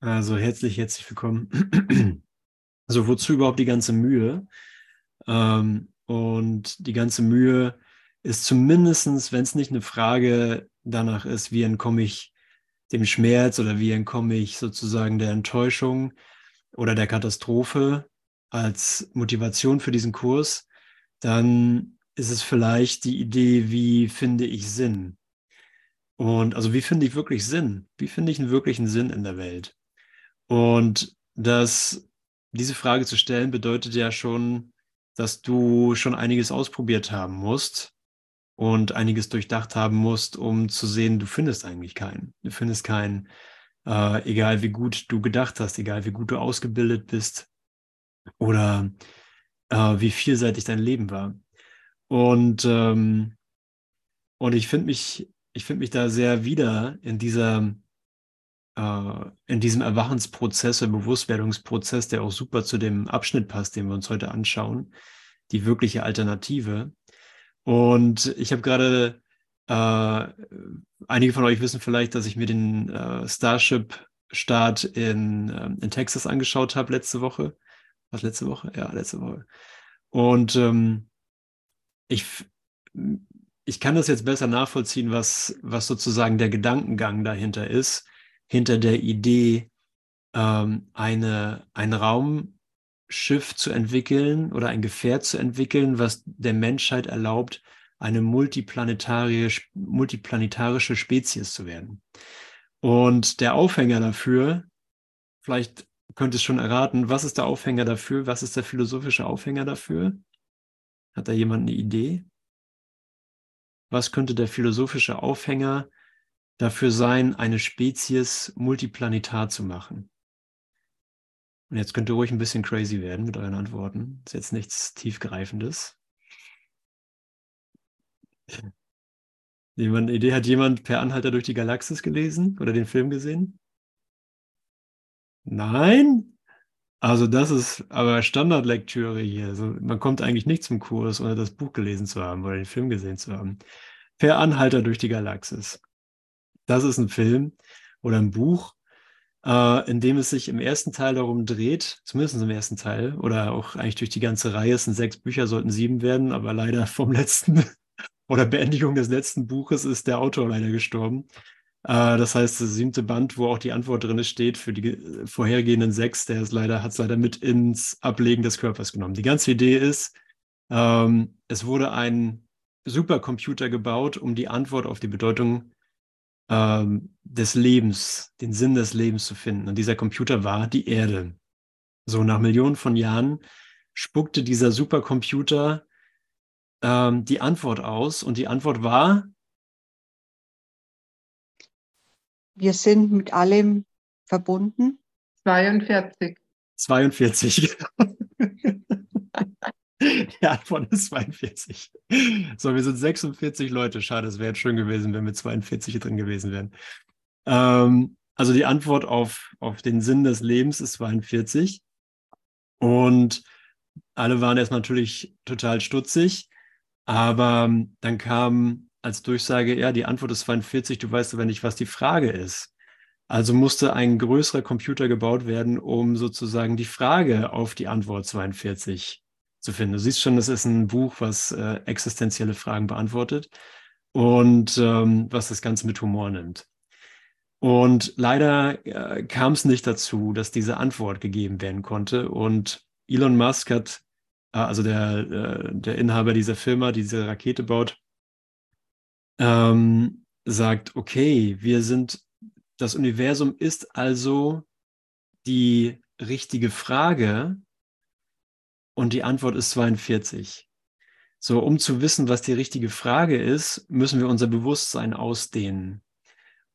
Also herzlich, herzlich willkommen. Also wozu überhaupt die ganze Mühe? Ähm, und die ganze Mühe ist zumindestens, wenn es nicht eine Frage danach ist, wie entkomme ich dem Schmerz oder wie entkomme ich sozusagen der Enttäuschung oder der Katastrophe als Motivation für diesen Kurs, dann ist es vielleicht die Idee, wie finde ich Sinn? Und also wie finde ich wirklich Sinn? Wie finde ich einen wirklichen Sinn in der Welt? Und das, diese Frage zu stellen, bedeutet ja schon, dass du schon einiges ausprobiert haben musst und einiges durchdacht haben musst, um zu sehen, du findest eigentlich keinen. Du findest keinen, äh, egal wie gut du gedacht hast, egal wie gut du ausgebildet bist oder äh, wie vielseitig dein Leben war. Und, ähm, und ich finde mich, ich finde mich da sehr wieder in dieser in diesem Erwachensprozess, oder Bewusstwerdungsprozess, der auch super zu dem Abschnitt passt, den wir uns heute anschauen, die wirkliche Alternative. Und ich habe gerade, äh, einige von euch wissen vielleicht, dass ich mir den äh, Starship-Start in, äh, in Texas angeschaut habe letzte Woche. Was letzte Woche? Ja, letzte Woche. Und ähm, ich, ich kann das jetzt besser nachvollziehen, was, was sozusagen der Gedankengang dahinter ist hinter der Idee, ähm, eine, ein Raumschiff zu entwickeln oder ein Gefährt zu entwickeln, was der Menschheit erlaubt, eine multiplanetarische, multiplanetarische Spezies zu werden. Und der Aufhänger dafür, vielleicht könnt ihr es schon erraten, was ist der Aufhänger dafür? Was ist der philosophische Aufhänger dafür? Hat da jemand eine Idee? Was könnte der philosophische Aufhänger dafür sein, eine Spezies multiplanetar zu machen? Und jetzt könnt ihr ruhig ein bisschen crazy werden mit euren Antworten. Ist jetzt nichts tiefgreifendes. Jemand, Idee, hat jemand per Anhalter durch die Galaxis gelesen oder den Film gesehen? Nein? Also das ist aber Standardlektüre hier. Also man kommt eigentlich nicht zum Kurs, ohne das Buch gelesen zu haben oder den Film gesehen zu haben. Per Anhalter durch die Galaxis. Das ist ein Film oder ein Buch, äh, in dem es sich im ersten Teil darum dreht, zumindest im ersten Teil, oder auch eigentlich durch die ganze Reihe, es sind sechs Bücher, sollten sieben werden, aber leider vom letzten oder Beendigung des letzten Buches ist der Autor leider gestorben. Äh, das heißt, das siebte Band, wo auch die Antwort drin steht für die vorhergehenden sechs, der ist leider, hat es leider mit ins Ablegen des Körpers genommen. Die ganze Idee ist, ähm, es wurde ein Supercomputer gebaut, um die Antwort auf die Bedeutung ähm, des Lebens, den Sinn des Lebens zu finden. Und dieser Computer war die Erde. So nach Millionen von Jahren spuckte dieser Supercomputer ähm, die Antwort aus und die Antwort war, wir sind mit allem verbunden. 42. 42. Die Antwort ist 42. So, wir sind 46 Leute. Schade, es wäre schön gewesen, wenn wir 42 drin gewesen wären. Ähm, also die Antwort auf, auf den Sinn des Lebens ist 42. Und alle waren erst natürlich total stutzig. Aber dann kam als Durchsage, ja, die Antwort ist 42, du weißt aber nicht, was die Frage ist. Also musste ein größerer Computer gebaut werden, um sozusagen die Frage auf die Antwort 42 zu finden. Du siehst schon, das ist ein Buch, was äh, existenzielle Fragen beantwortet und ähm, was das Ganze mit Humor nimmt. Und leider äh, kam es nicht dazu, dass diese Antwort gegeben werden konnte. Und Elon Musk hat, äh, also der, äh, der Inhaber dieser Firma, die diese Rakete baut, ähm, sagt, okay, wir sind, das Universum ist also die richtige Frage, und die Antwort ist 42. So, um zu wissen, was die richtige Frage ist, müssen wir unser Bewusstsein ausdehnen.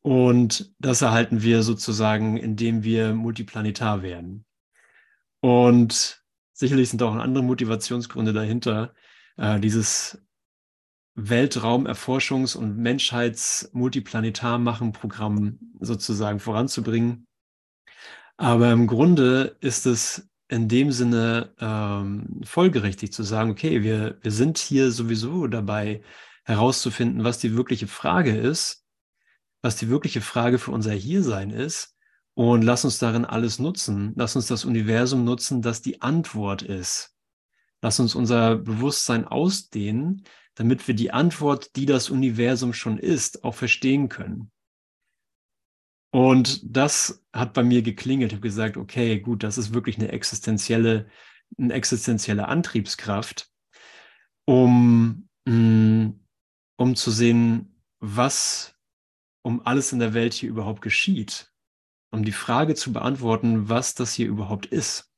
Und das erhalten wir sozusagen, indem wir multiplanetar werden. Und sicherlich sind auch andere Motivationsgründe dahinter, äh, dieses Weltraumerforschungs- und Menschheits-Multiplanetar-Machen-Programm sozusagen voranzubringen. Aber im Grunde ist es in dem Sinne ähm, folgerichtig zu sagen, okay, wir, wir sind hier sowieso dabei herauszufinden, was die wirkliche Frage ist, was die wirkliche Frage für unser Hiersein ist. Und lass uns darin alles nutzen. Lass uns das Universum nutzen, das die Antwort ist. Lass uns unser Bewusstsein ausdehnen, damit wir die Antwort, die das Universum schon ist, auch verstehen können. Und das hat bei mir geklingelt. Ich habe gesagt, okay, gut, das ist wirklich eine existenzielle, eine existenzielle Antriebskraft, um, mm, um zu sehen, was um alles in der Welt hier überhaupt geschieht um die Frage zu beantworten, was das hier überhaupt ist.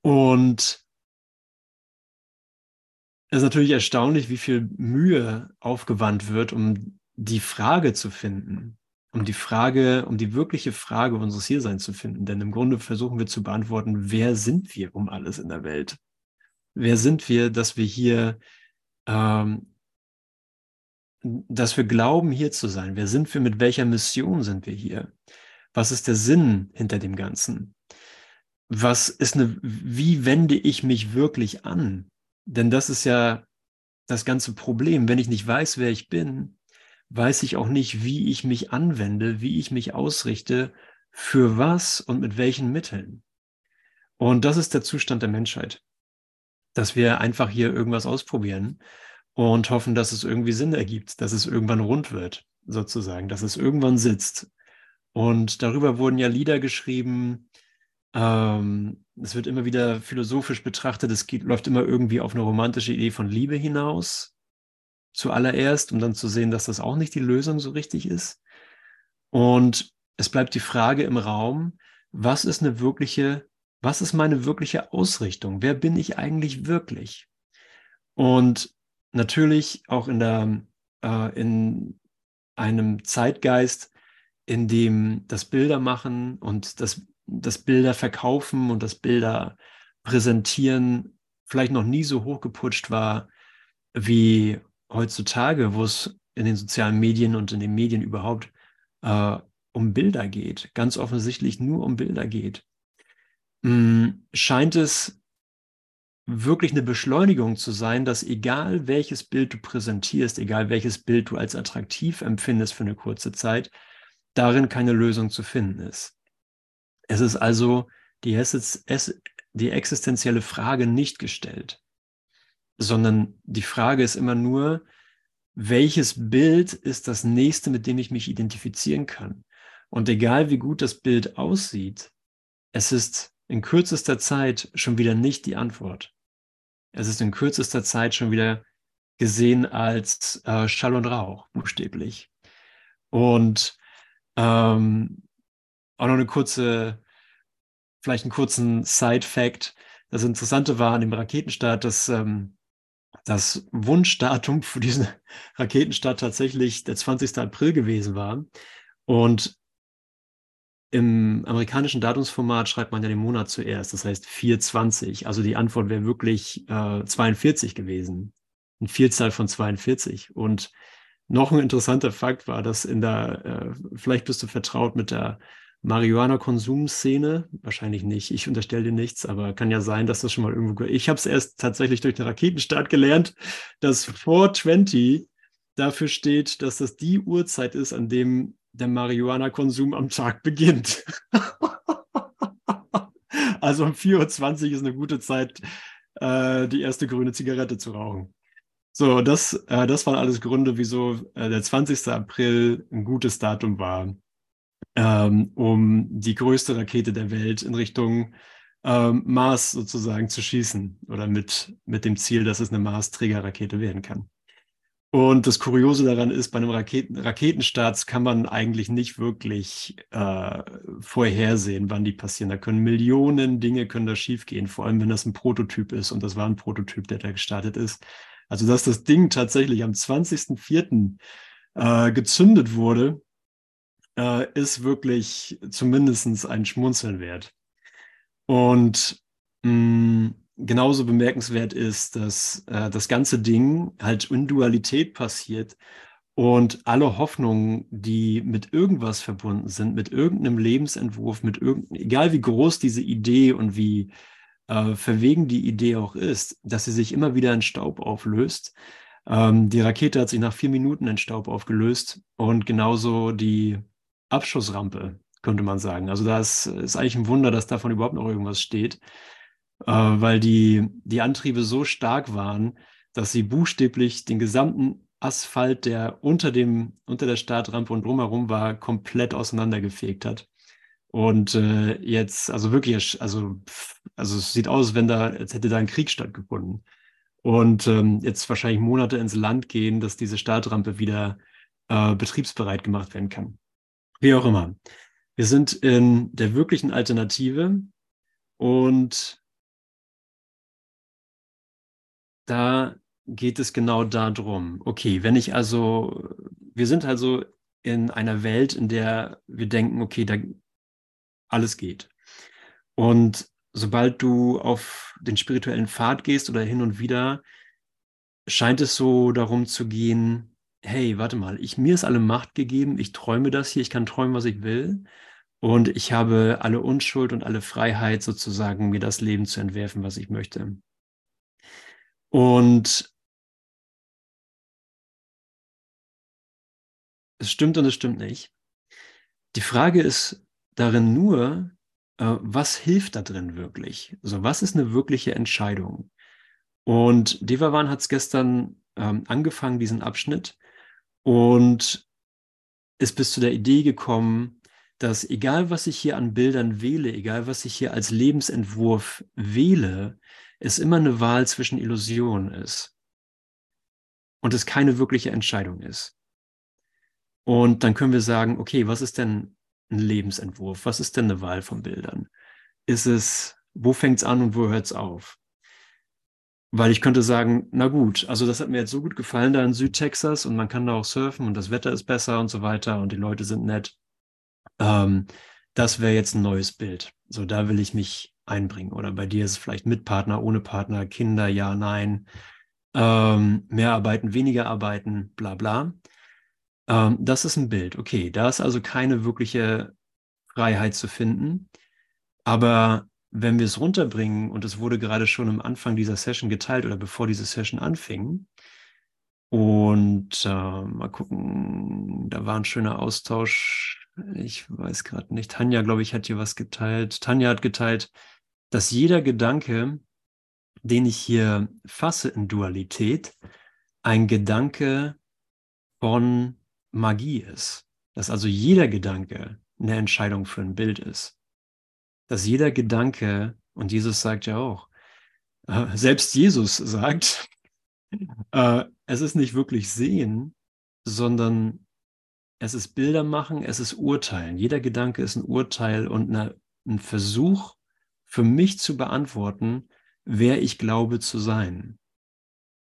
Und es ist natürlich erstaunlich, wie viel Mühe aufgewandt wird, um die Frage zu finden, um die Frage, um die wirkliche Frage unseres Hierseins zu finden. Denn im Grunde versuchen wir zu beantworten, wer sind wir um alles in der Welt? Wer sind wir, dass wir hier, ähm, dass wir glauben, hier zu sein? Wer sind wir? Mit welcher Mission sind wir hier? Was ist der Sinn hinter dem Ganzen? Was ist eine, wie wende ich mich wirklich an? Denn das ist ja das ganze Problem. Wenn ich nicht weiß, wer ich bin, weiß ich auch nicht, wie ich mich anwende, wie ich mich ausrichte, für was und mit welchen Mitteln. Und das ist der Zustand der Menschheit, dass wir einfach hier irgendwas ausprobieren und hoffen, dass es irgendwie Sinn ergibt, dass es irgendwann rund wird, sozusagen, dass es irgendwann sitzt und darüber wurden ja Lieder geschrieben. Ähm, es wird immer wieder philosophisch betrachtet. Es geht, läuft immer irgendwie auf eine romantische Idee von Liebe hinaus. Zuallererst, um dann zu sehen, dass das auch nicht die Lösung so richtig ist. Und es bleibt die Frage im Raum, was ist eine wirkliche, was ist meine wirkliche Ausrichtung? Wer bin ich eigentlich wirklich? Und natürlich auch in der, äh, in einem Zeitgeist, in dem das Bilder machen und das, das Bilder verkaufen und das Bilder präsentieren vielleicht noch nie so hochgeputscht war wie heutzutage, wo es in den sozialen Medien und in den Medien überhaupt äh, um Bilder geht, ganz offensichtlich nur um Bilder geht, mh, hm, scheint es wirklich eine Beschleunigung zu sein, dass egal welches Bild du präsentierst, egal welches Bild du als attraktiv empfindest für eine kurze Zeit, darin keine Lösung zu finden ist. Es ist also die, die existenzielle Frage nicht gestellt, sondern die Frage ist immer nur, welches Bild ist das nächste, mit dem ich mich identifizieren kann? Und egal wie gut das Bild aussieht, es ist in kürzester Zeit schon wieder nicht die Antwort. Es ist in kürzester Zeit schon wieder gesehen als äh, Schall und Rauch, buchstäblich. Und ähm, auch noch eine kurze, vielleicht einen kurzen Side-Fact. Das Interessante war an dem Raketenstart, dass ähm, das Wunschdatum für diesen Raketenstart tatsächlich der 20. April gewesen war. Und im amerikanischen Datumsformat schreibt man ja den Monat zuerst, das heißt 420. Also die Antwort wäre wirklich äh, 42 gewesen. Ein Vielzahl von 42. Und noch ein interessanter Fakt war, dass in der, äh, vielleicht bist du vertraut mit der Marihuana-Konsumszene, wahrscheinlich nicht, ich unterstelle dir nichts, aber kann ja sein, dass das schon mal irgendwo, ich habe es erst tatsächlich durch den Raketenstart gelernt, dass 420 dafür steht, dass das die Uhrzeit ist, an dem der Marihuana-Konsum am Tag beginnt. also um 4.20 Uhr ist eine gute Zeit, äh, die erste grüne Zigarette zu rauchen. So, das, äh, das waren alles Gründe, wieso äh, der 20. April ein gutes Datum war, ähm, um die größte Rakete der Welt in Richtung ähm, Mars sozusagen zu schießen oder mit, mit dem Ziel, dass es eine Mars-Trägerrakete werden kann. Und das Kuriose daran ist, bei einem Raketen, Raketenstart kann man eigentlich nicht wirklich äh, vorhersehen, wann die passieren. Da können Millionen Dinge können da schiefgehen, vor allem wenn das ein Prototyp ist. Und das war ein Prototyp, der da gestartet ist. Also, dass das Ding tatsächlich am 20.04. Äh, gezündet wurde, äh, ist wirklich zumindest ein Schmunzeln wert. Und mh, mm, genauso bemerkenswert ist, dass äh, das ganze Ding halt in Dualität passiert und alle Hoffnungen, die mit irgendwas verbunden sind, mit irgendeinem Lebensentwurf, mit irgendeinem, egal wie groß diese Idee und wie äh, verwegen die Idee auch ist, dass sie sich immer wieder in Staub auflöst. Ähm, die Rakete hat sich nach vier Minuten in Staub aufgelöst und genauso die Abschussrampe könnte man sagen. Also das ist eigentlich ein Wunder, dass davon überhaupt noch irgendwas steht, äh, weil die, die Antriebe so stark waren, dass sie buchstäblich den gesamten Asphalt, der unter, dem, unter der Startrampe und drumherum war, komplett auseinandergefegt hat. Und äh, jetzt, also wirklich, also, also es sieht aus, wenn da, als hätte da ein Krieg stattgefunden. Und ähm, jetzt wahrscheinlich Monate ins Land gehen, dass diese Startrampe wieder äh, betriebsbereit gemacht werden kann. Wie auch immer. Wir sind in der wirklichen Alternative und da geht es genau darum. Okay, wenn ich also, wir sind also in einer Welt, in der wir denken, okay, da alles geht. Und sobald du auf den spirituellen Pfad gehst oder hin und wieder, scheint es so darum zu gehen, hey, warte mal, ich, mir ist alle Macht gegeben, ich träume das hier, ich kann träumen, was ich will. Und ich habe alle Unschuld und alle Freiheit, sozusagen mir das Leben zu entwerfen, was ich möchte. Und es stimmt und es stimmt nicht. Die Frage ist darin nur, äh, was hilft da drin wirklich? Also was ist eine wirkliche Entscheidung? Und Devavan hat es gestern ähm, angefangen, diesen Abschnitt, und ist bis zu der Idee gekommen, dass egal was ich hier an Bildern wähle, egal was ich hier als Lebensentwurf wähle, es immer eine Wahl zwischen Illusionen ist und es keine wirkliche Entscheidung ist. Und dann können wir sagen, okay, was ist denn ein Lebensentwurf? Was ist denn eine Wahl von Bildern? Ist es, wo fängt es an und wo hört es auf? Weil ich könnte sagen, na gut, also das hat mir jetzt so gut gefallen da in Südtexas und man kann da auch surfen und das Wetter ist besser und so weiter und die Leute sind nett. Ähm, das wäre jetzt ein neues Bild. So, da will ich mich einbringen. Oder bei dir ist es vielleicht mit Partner, ohne Partner, Kinder, ja, nein. Ähm, mehr arbeiten, weniger arbeiten, bla bla. Ähm, das ist ein Bild. Okay, da ist also keine wirkliche Freiheit zu finden. Aber wenn wir es runterbringen, und es wurde gerade schon am Anfang dieser Session geteilt oder bevor diese Session anfing, und äh, mal gucken, da war ein schöner Austausch. Ich weiß gerade nicht. Tanja, glaube ich, hat hier was geteilt. Tanja hat geteilt, dass jeder Gedanke, den ich hier fasse in Dualität, ein Gedanke von Magie ist. Dass also jeder Gedanke eine Entscheidung für ein Bild ist. Dass jeder Gedanke, und Jesus sagt ja auch, äh, selbst Jesus sagt, äh, es ist nicht wirklich sehen, sondern es ist Bilder machen, es ist Urteilen. Jeder Gedanke ist ein Urteil und eine, ein Versuch für mich zu beantworten, wer ich glaube zu sein.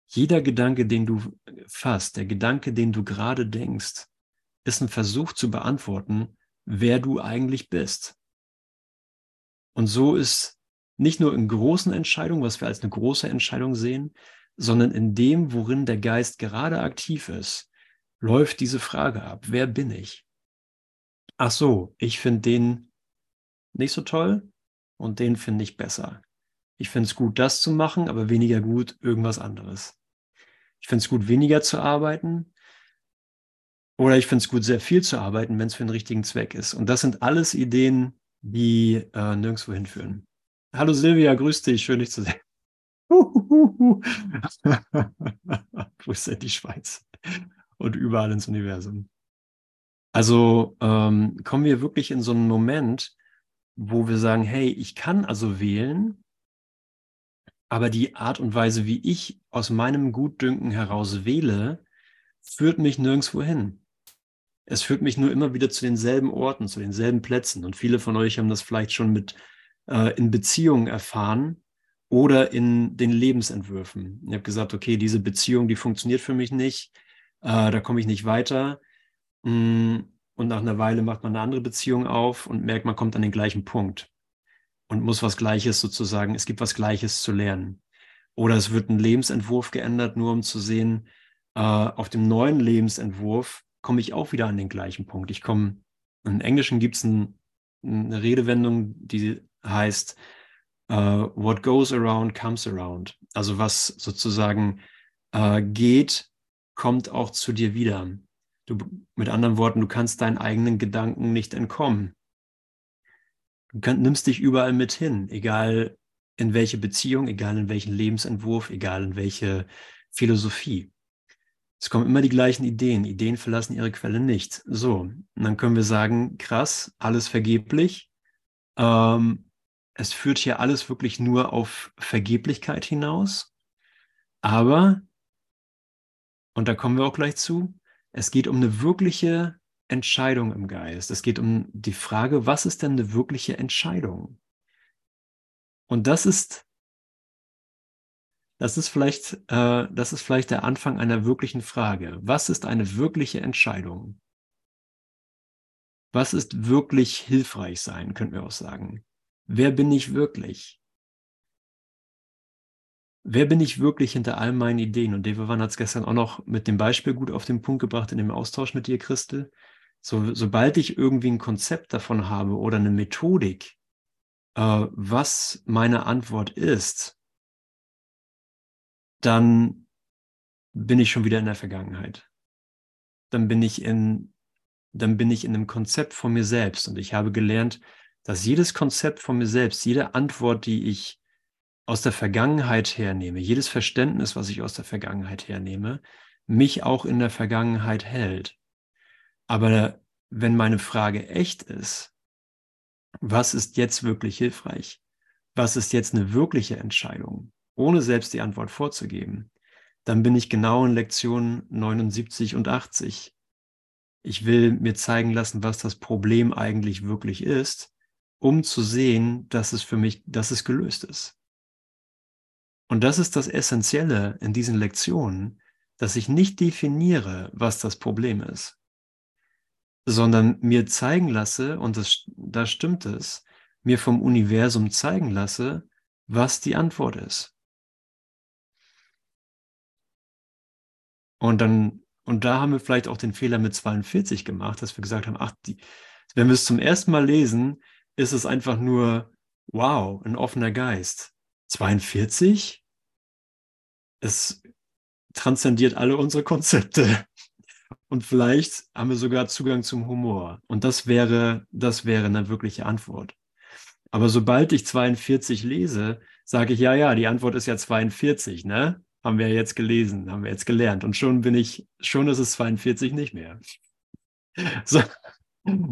Jeder Gedanke, den du fasst, der Gedanke, den du gerade denkst, ist ein Versuch zu beantworten, wer du eigentlich bist. Und so ist nicht nur in großen Entscheidungen, was wir als eine große Entscheidung sehen, sondern in dem, worin der Geist gerade aktiv ist, läuft diese Frage ab. Wer bin ich? Ach so, ich finde den nicht so toll und den finde ich besser. Ich finde es gut, das zu machen, aber weniger gut irgendwas anderes. Ich finde es gut, weniger zu arbeiten. Oder ich finde es gut, sehr viel zu arbeiten, wenn es für den richtigen Zweck ist. Und das sind alles Ideen, die äh, nirgendwo hinführen. Hallo Silvia, grüß dich, schön dich zu sehen. Ist denn die Schweiz? Und überall ins Universum. Also ähm, kommen wir wirklich in so einen Moment, wo wir sagen, hey, ich kann also wählen, aber die Art und Weise, wie ich aus meinem Gutdünken heraus wähle, führt mich nirgendwo hin. Es führt mich nur immer wieder zu denselben Orten, zu denselben Plätzen. Und viele von euch haben das vielleicht schon mit äh, in Beziehungen erfahren oder in den Lebensentwürfen. Ich habe gesagt, okay, diese Beziehung, die funktioniert für mich nicht, äh, da komme ich nicht weiter. Mm, und nach einer Weile macht man eine andere Beziehung auf und merkt, man kommt an den gleichen Punkt und muss was Gleiches sozusagen, es gibt was Gleiches zu lernen. Oder es wird ein Lebensentwurf geändert, nur um zu sehen, äh, auf dem neuen Lebensentwurf komme ich auch wieder an den gleichen Punkt. Ich komme, im Englischen gibt es ein, eine Redewendung, die heißt, uh, what goes around comes around. Also was sozusagen uh, geht, kommt auch zu dir wieder. Du, mit anderen Worten, du kannst deinen eigenen Gedanken nicht entkommen. Du kann, nimmst dich überall mit hin, egal in welche Beziehung, egal in welchen Lebensentwurf, egal in welche Philosophie. Es kommen immer die gleichen Ideen. Ideen verlassen ihre Quelle nicht. So, und dann können wir sagen, krass, alles vergeblich. Ähm, es führt hier alles wirklich nur auf Vergeblichkeit hinaus. Aber, und da kommen wir auch gleich zu, es geht um eine wirkliche Entscheidung im Geist. Es geht um die Frage, was ist denn eine wirkliche Entscheidung? Und das ist, das ist vielleicht, äh, das ist vielleicht der Anfang einer wirklichen Frage. Was ist eine wirkliche Entscheidung? Was ist wirklich hilfreich sein, könnten wir auch sagen. Wer bin ich wirklich? Wer bin ich wirklich hinter all meinen Ideen? Und Devavan hat es gestern auch noch mit dem Beispiel gut auf den Punkt gebracht in dem Austausch mit dir, Christel. So, sobald ich irgendwie ein Konzept davon habe oder eine Methodik, äh, was meine Antwort ist, dann bin ich schon wieder in der Vergangenheit. Dann bin ich in, dann bin ich in einem Konzept von mir selbst. Und ich habe gelernt, dass jedes Konzept von mir selbst, jede Antwort, die ich aus der Vergangenheit hernehme, jedes Verständnis, was ich aus der Vergangenheit hernehme, mich auch in der Vergangenheit hält. Aber wenn meine Frage echt ist, was ist jetzt wirklich hilfreich? Was ist jetzt eine wirkliche Entscheidung, ohne selbst die Antwort vorzugeben? Dann bin ich genau in Lektion 79 und 80. Ich will mir zeigen lassen, was das Problem eigentlich wirklich ist, um zu sehen, dass es für mich, dass es gelöst ist. Und das ist das Essentielle in diesen Lektionen, dass ich nicht definiere, was das Problem ist, sondern mir zeigen lasse, und das, da stimmt es, mir vom Universum zeigen lasse, was die Antwort ist. Und dann, und da haben wir vielleicht auch den Fehler mit 42 gemacht, dass wir gesagt haben, ach, die, wenn wir es zum ersten Mal lesen, ist es einfach nur, wow, ein offener Geist. 42? Es transzendiert alle unsere Konzepte. Und vielleicht haben wir sogar Zugang zum Humor. Und das wäre, das wäre eine wirkliche Antwort. Aber sobald ich 42 lese, sage ich, ja, ja, die Antwort ist ja 42, ne? Haben wir jetzt gelesen, haben wir jetzt gelernt. Und schon bin ich, schon ist es 42 nicht mehr. So,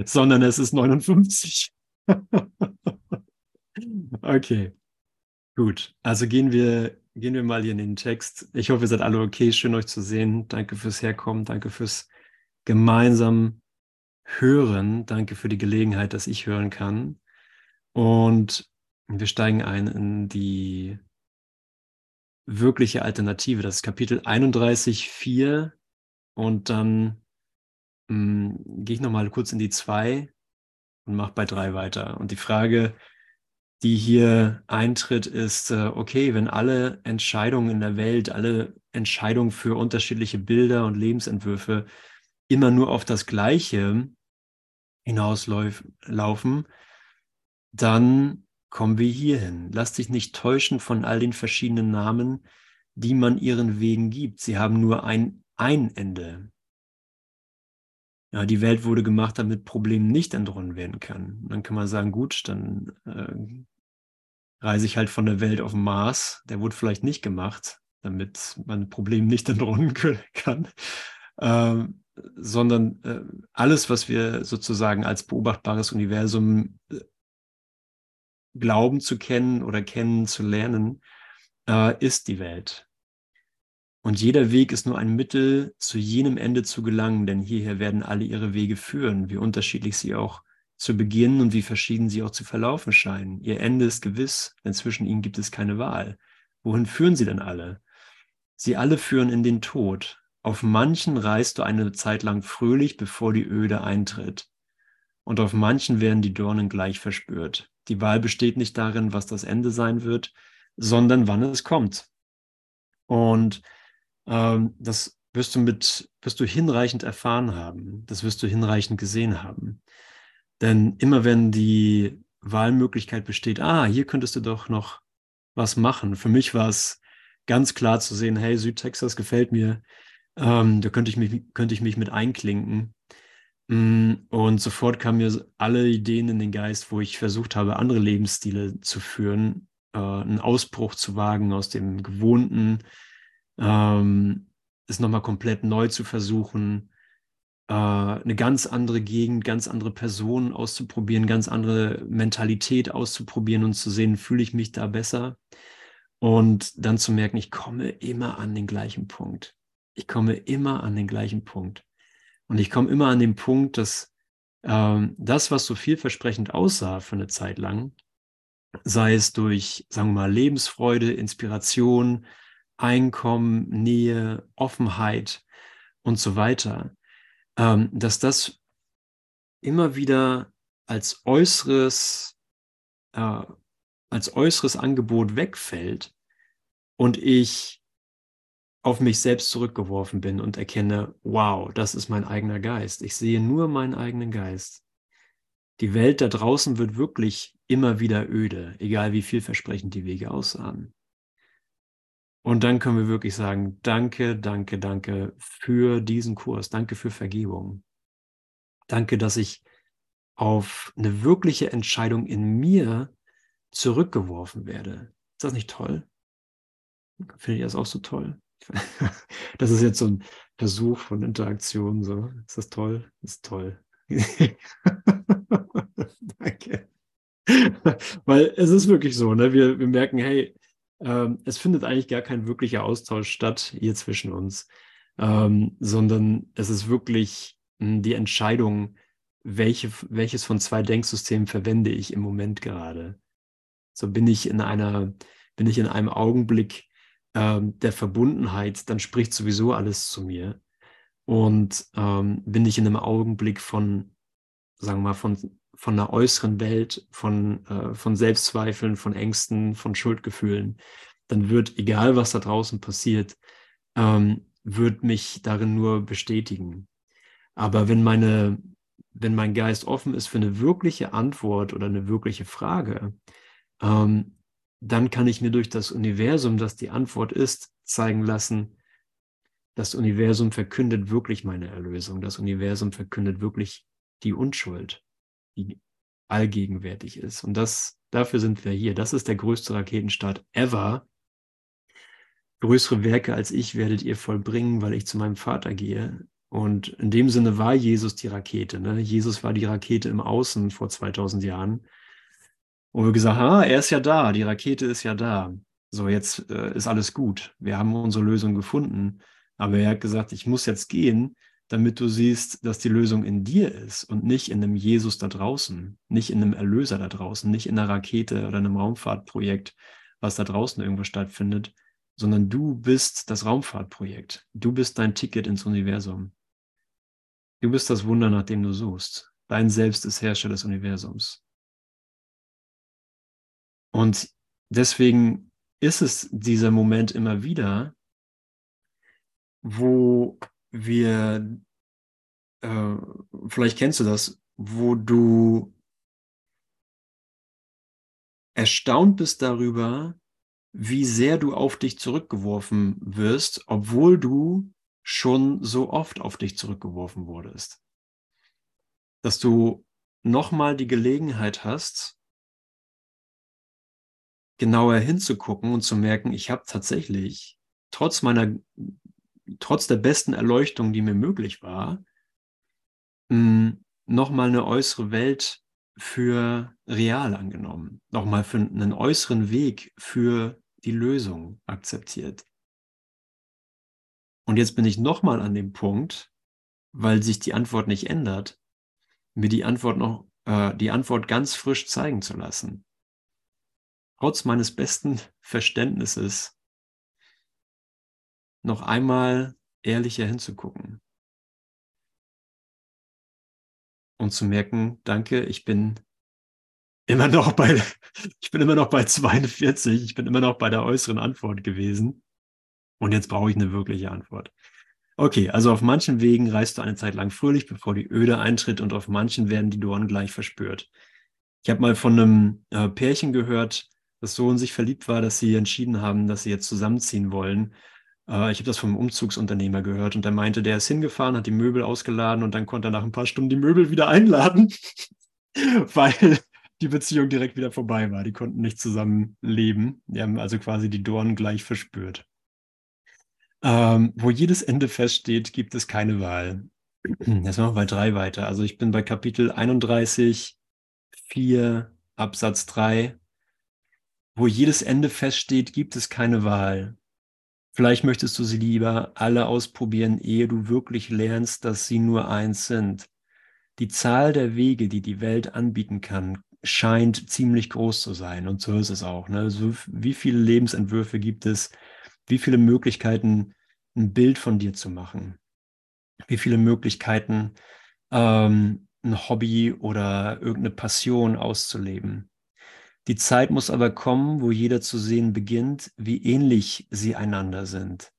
sondern es ist 59. okay. Gut. Also gehen wir, gehen wir mal hier in den Text. Ich hoffe, ihr seid alle okay. Schön euch zu sehen. Danke fürs Herkommen. Danke fürs gemeinsam Hören. Danke für die Gelegenheit, dass ich hören kann. Und wir steigen ein in die wirkliche Alternative. Das ist Kapitel 31, 4. Und dann hm, gehe ich nochmal kurz in die 2 und mache bei 3 weiter. Und die Frage, die hier eintritt, ist, äh, okay, wenn alle Entscheidungen in der Welt, alle Entscheidungen für unterschiedliche Bilder und Lebensentwürfe immer nur auf das Gleiche hinauslaufen, dann kommen wir hierhin. Lass dich nicht täuschen von all den verschiedenen Namen, die man ihren Wegen gibt. Sie haben nur ein, ein Ende. Ja, die Welt wurde gemacht, damit Problemen nicht entronnen werden können. dann kann man sagen, gut, dann äh, reise ich halt von der Welt auf den Mars. Der wurde vielleicht nicht gemacht, damit man Probleme nicht entronnen kann. Ähm, sondern äh, alles, was wir sozusagen als beobachtbares Universum äh, glauben zu kennen oder kennen zu lernen, äh, ist die Welt. Und jeder Weg ist nur ein Mittel, zu jenem Ende zu gelangen, denn hierher werden alle ihre Wege führen, wie unterschiedlich sie auch zu beginnen und wie verschieden sie auch zu verlaufen scheinen. Ihr Ende ist gewiss, denn zwischen ihnen gibt es keine Wahl. Wohin führen sie denn alle? Sie alle führen in den Tod. Auf manchen reist du eine Zeit lang fröhlich, bevor die Öde eintritt. Und auf manchen werden die Dornen gleich verspürt. Die Wahl besteht nicht darin, was das Ende sein wird, sondern wann es kommt. Und ähm, das wirst du mit, wirst du hinreichend erfahren haben. Das wirst du hinreichend gesehen haben. Denn immer wenn die Wahlmöglichkeit besteht, ah, hier könntest du doch noch was machen. Für mich war es ganz klar zu sehen, hey, Südtexas gefällt mir. Ähm, da könnte ich, mich, könnte ich mich mit einklinken. Mm, und sofort kamen mir alle Ideen in den Geist, wo ich versucht habe, andere Lebensstile zu führen, äh, einen Ausbruch zu wagen aus dem Gewohnten, ähm, es nochmal komplett neu zu versuchen, äh, eine ganz andere Gegend, ganz andere Personen auszuprobieren, ganz andere Mentalität auszuprobieren und zu sehen, fühle ich mich da besser. Und dann zu merken, ich komme immer an den gleichen Punkt. Ich komme immer an den gleichen Punkt. Und ich komme immer an den Punkt, dass ähm, das, was so vielversprechend aussah für eine Zeit lang, sei es durch, sagen wir mal, Lebensfreude, Inspiration, Einkommen, Nähe, Offenheit und so weiter, ähm, dass das immer wieder als äußeres, äh, als äußeres Angebot wegfällt und ich auf mich selbst zurückgeworfen bin und erkenne, wow, das ist mein eigener Geist. Ich sehe nur meinen eigenen Geist. Die Welt da draußen wird wirklich immer wieder öde, egal wie vielversprechend die Wege aussahen. Und dann können wir wirklich sagen, danke, danke, danke für diesen Kurs. Danke für Vergebung. Danke, dass ich auf eine wirkliche Entscheidung in mir zurückgeworfen werde. Ist das nicht toll? Finde ich das auch so toll? Das ist jetzt so ein Versuch von Interaktion. So. Ist das toll? Ist toll. Danke. Weil es ist wirklich so, ne? wir, wir merken, hey, ähm, es findet eigentlich gar kein wirklicher Austausch statt hier zwischen uns, ähm, sondern es ist wirklich mh, hm, die Entscheidung, welche, welches von zwei Denksystemen verwende ich im Moment gerade. So bin ich in einer, bin ich in einem Augenblick ähm, der Verbundenheit, dann spricht sowieso alles zu mir. Und ähm, bin ich in einem Augenblick von, sagen wir mal, von von einer äußeren Welt, von, äh, von Selbstzweifeln, von Ängsten, von Schuldgefühlen, dann wird, egal was da draußen passiert, ähm, wird mich darin nur bestätigen. Aber wenn meine, wenn mein Geist offen ist für eine wirkliche Antwort oder eine wirkliche Frage, ähm, dann kann ich mir durch das Universum, das die Antwort ist, zeigen lassen, das Universum verkündet wirklich meine Erlösung. Das Universum verkündet wirklich die Unschuld die allgegenwärtig ist. Und das, dafür sind wir hier. Das ist der größte Raketenstart ever. Größere Werke als ich werdet ihr vollbringen, weil ich zu meinem Vater gehe. Und in dem Sinne war Jesus die Rakete. Ne? Jesus war die Rakete im Außen vor 2000 Jahren. Und wir gesagt ah, er ist ja da, die Rakete ist ja da. So, jetzt äh, ist alles gut. Wir haben unsere Lösung gefunden. Aber er hat gesagt, ich muss jetzt gehen, damit du siehst, dass die Lösung in dir ist und nicht in einem Jesus da draußen, nicht in einem Erlöser da draußen, nicht in einer Rakete oder einem Raumfahrtprojekt, was da draußen irgendwo stattfindet, sondern du bist das Raumfahrtprojekt. Du bist dein Ticket ins Universum. Du bist das Wunder, nach dem du suchst. Dein Selbst ist Herrscher des Universums. Und deswegen ist es dieser Moment immer wieder, wo wir, äh, vielleicht kennst du das, wo du erstaunt bist darüber, wie sehr du auf dich zurückgeworfen wirst, obwohl du schon so oft auf dich zurückgeworfen wurdest. Dass du nochmal die Gelegenheit hast, genauer hinzugucken und zu merken, ich habe tatsächlich trotz meiner trotz der besten Erleuchtung, die mir möglich war, nochmal eine äußere Welt für real angenommen, nochmal für einen äußeren Weg für die Lösung akzeptiert. Und jetzt bin ich nochmal an dem Punkt, weil sich die Antwort nicht ändert, mir die Antwort noch, äh, die Antwort ganz frisch zeigen zu lassen. Trotz meines besten Verständnisses noch einmal ehrlicher hinzugucken. Und zu merken, danke, ich bin immer noch bei, ich bin immer noch bei 42, ich bin immer noch bei der äußeren Antwort gewesen. Und jetzt brauche ich eine wirkliche Antwort. Okay, also auf manchen Wegen reist du eine Zeit lang fröhlich, bevor die Öde eintritt und auf manchen werden die Dornen gleich verspürt. Ich habe mal von einem äh, Pärchen gehört, das so in sich verliebt war, dass sie entschieden haben, dass sie jetzt zusammenziehen wollen Äh, ich habe das vom Umzugsunternehmer gehört und der meinte, der ist hingefahren, hat die Möbel ausgeladen und dann konnte er nach ein paar Stunden die Möbel wieder einladen, weil die Beziehung direkt wieder vorbei war. Die konnten nicht zusammen leben. Die haben also quasi die Dornen gleich verspürt. Ähm, wo jedes Ende feststeht, gibt es keine Wahl. Jetzt machen wir bei drei weiter. Also ich bin bei Kapitel 31, 4, Absatz 3. Wo jedes Ende feststeht, gibt es keine Wahl. Vielleicht möchtest du sie lieber alle ausprobieren, ehe du wirklich lernst, dass sie nur eins sind. Die Zahl der Wege, die die Welt anbieten kann, scheint ziemlich groß zu sein. Und so ist es auch. Ne? So, wie viele Lebensentwürfe gibt es? Wie viele Möglichkeiten, ein Bild von dir zu machen? Wie viele Möglichkeiten, ähm, ein Hobby oder irgendeine Passion auszuleben? Die Zeit muss aber kommen, wo jeder zu sehen beginnt, wie ähnlich sie einander sind.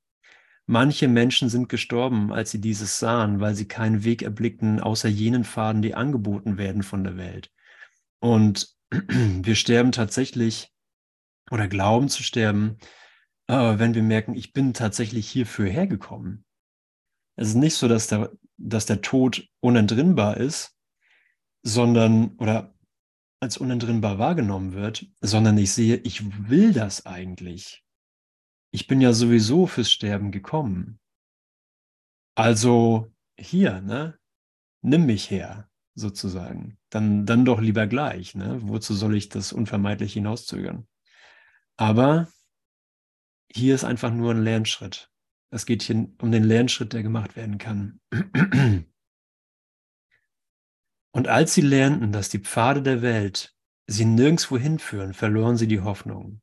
Manche Menschen sind gestorben, als sie dieses sahen, weil sie keinen Weg erblickten, außer jenen Pfaden, die angeboten werden von der Welt. Und wir sterben tatsächlich oder glauben zu sterben, wenn wir merken, ich bin tatsächlich hierfür hergekommen. Es ist nicht so, dass der, dass der Tod unentrinnbar ist, sondern oder als unentrinnbar wahrgenommen wird, sondern ich sehe, ich will das eigentlich. Ich bin ja sowieso fürs Sterben gekommen. Also hier, ne? Nimm mich her sozusagen. Dann, dann doch lieber gleich. Ne? Wozu soll ich das unvermeidlich hinauszögern? Aber hier ist einfach nur ein Lernschritt. Es geht hier um den Lernschritt, der gemacht werden kann. Und als sie lernten, dass die Pfade der Welt sie nirgendwo hinführen, verloren sie die Hoffnung.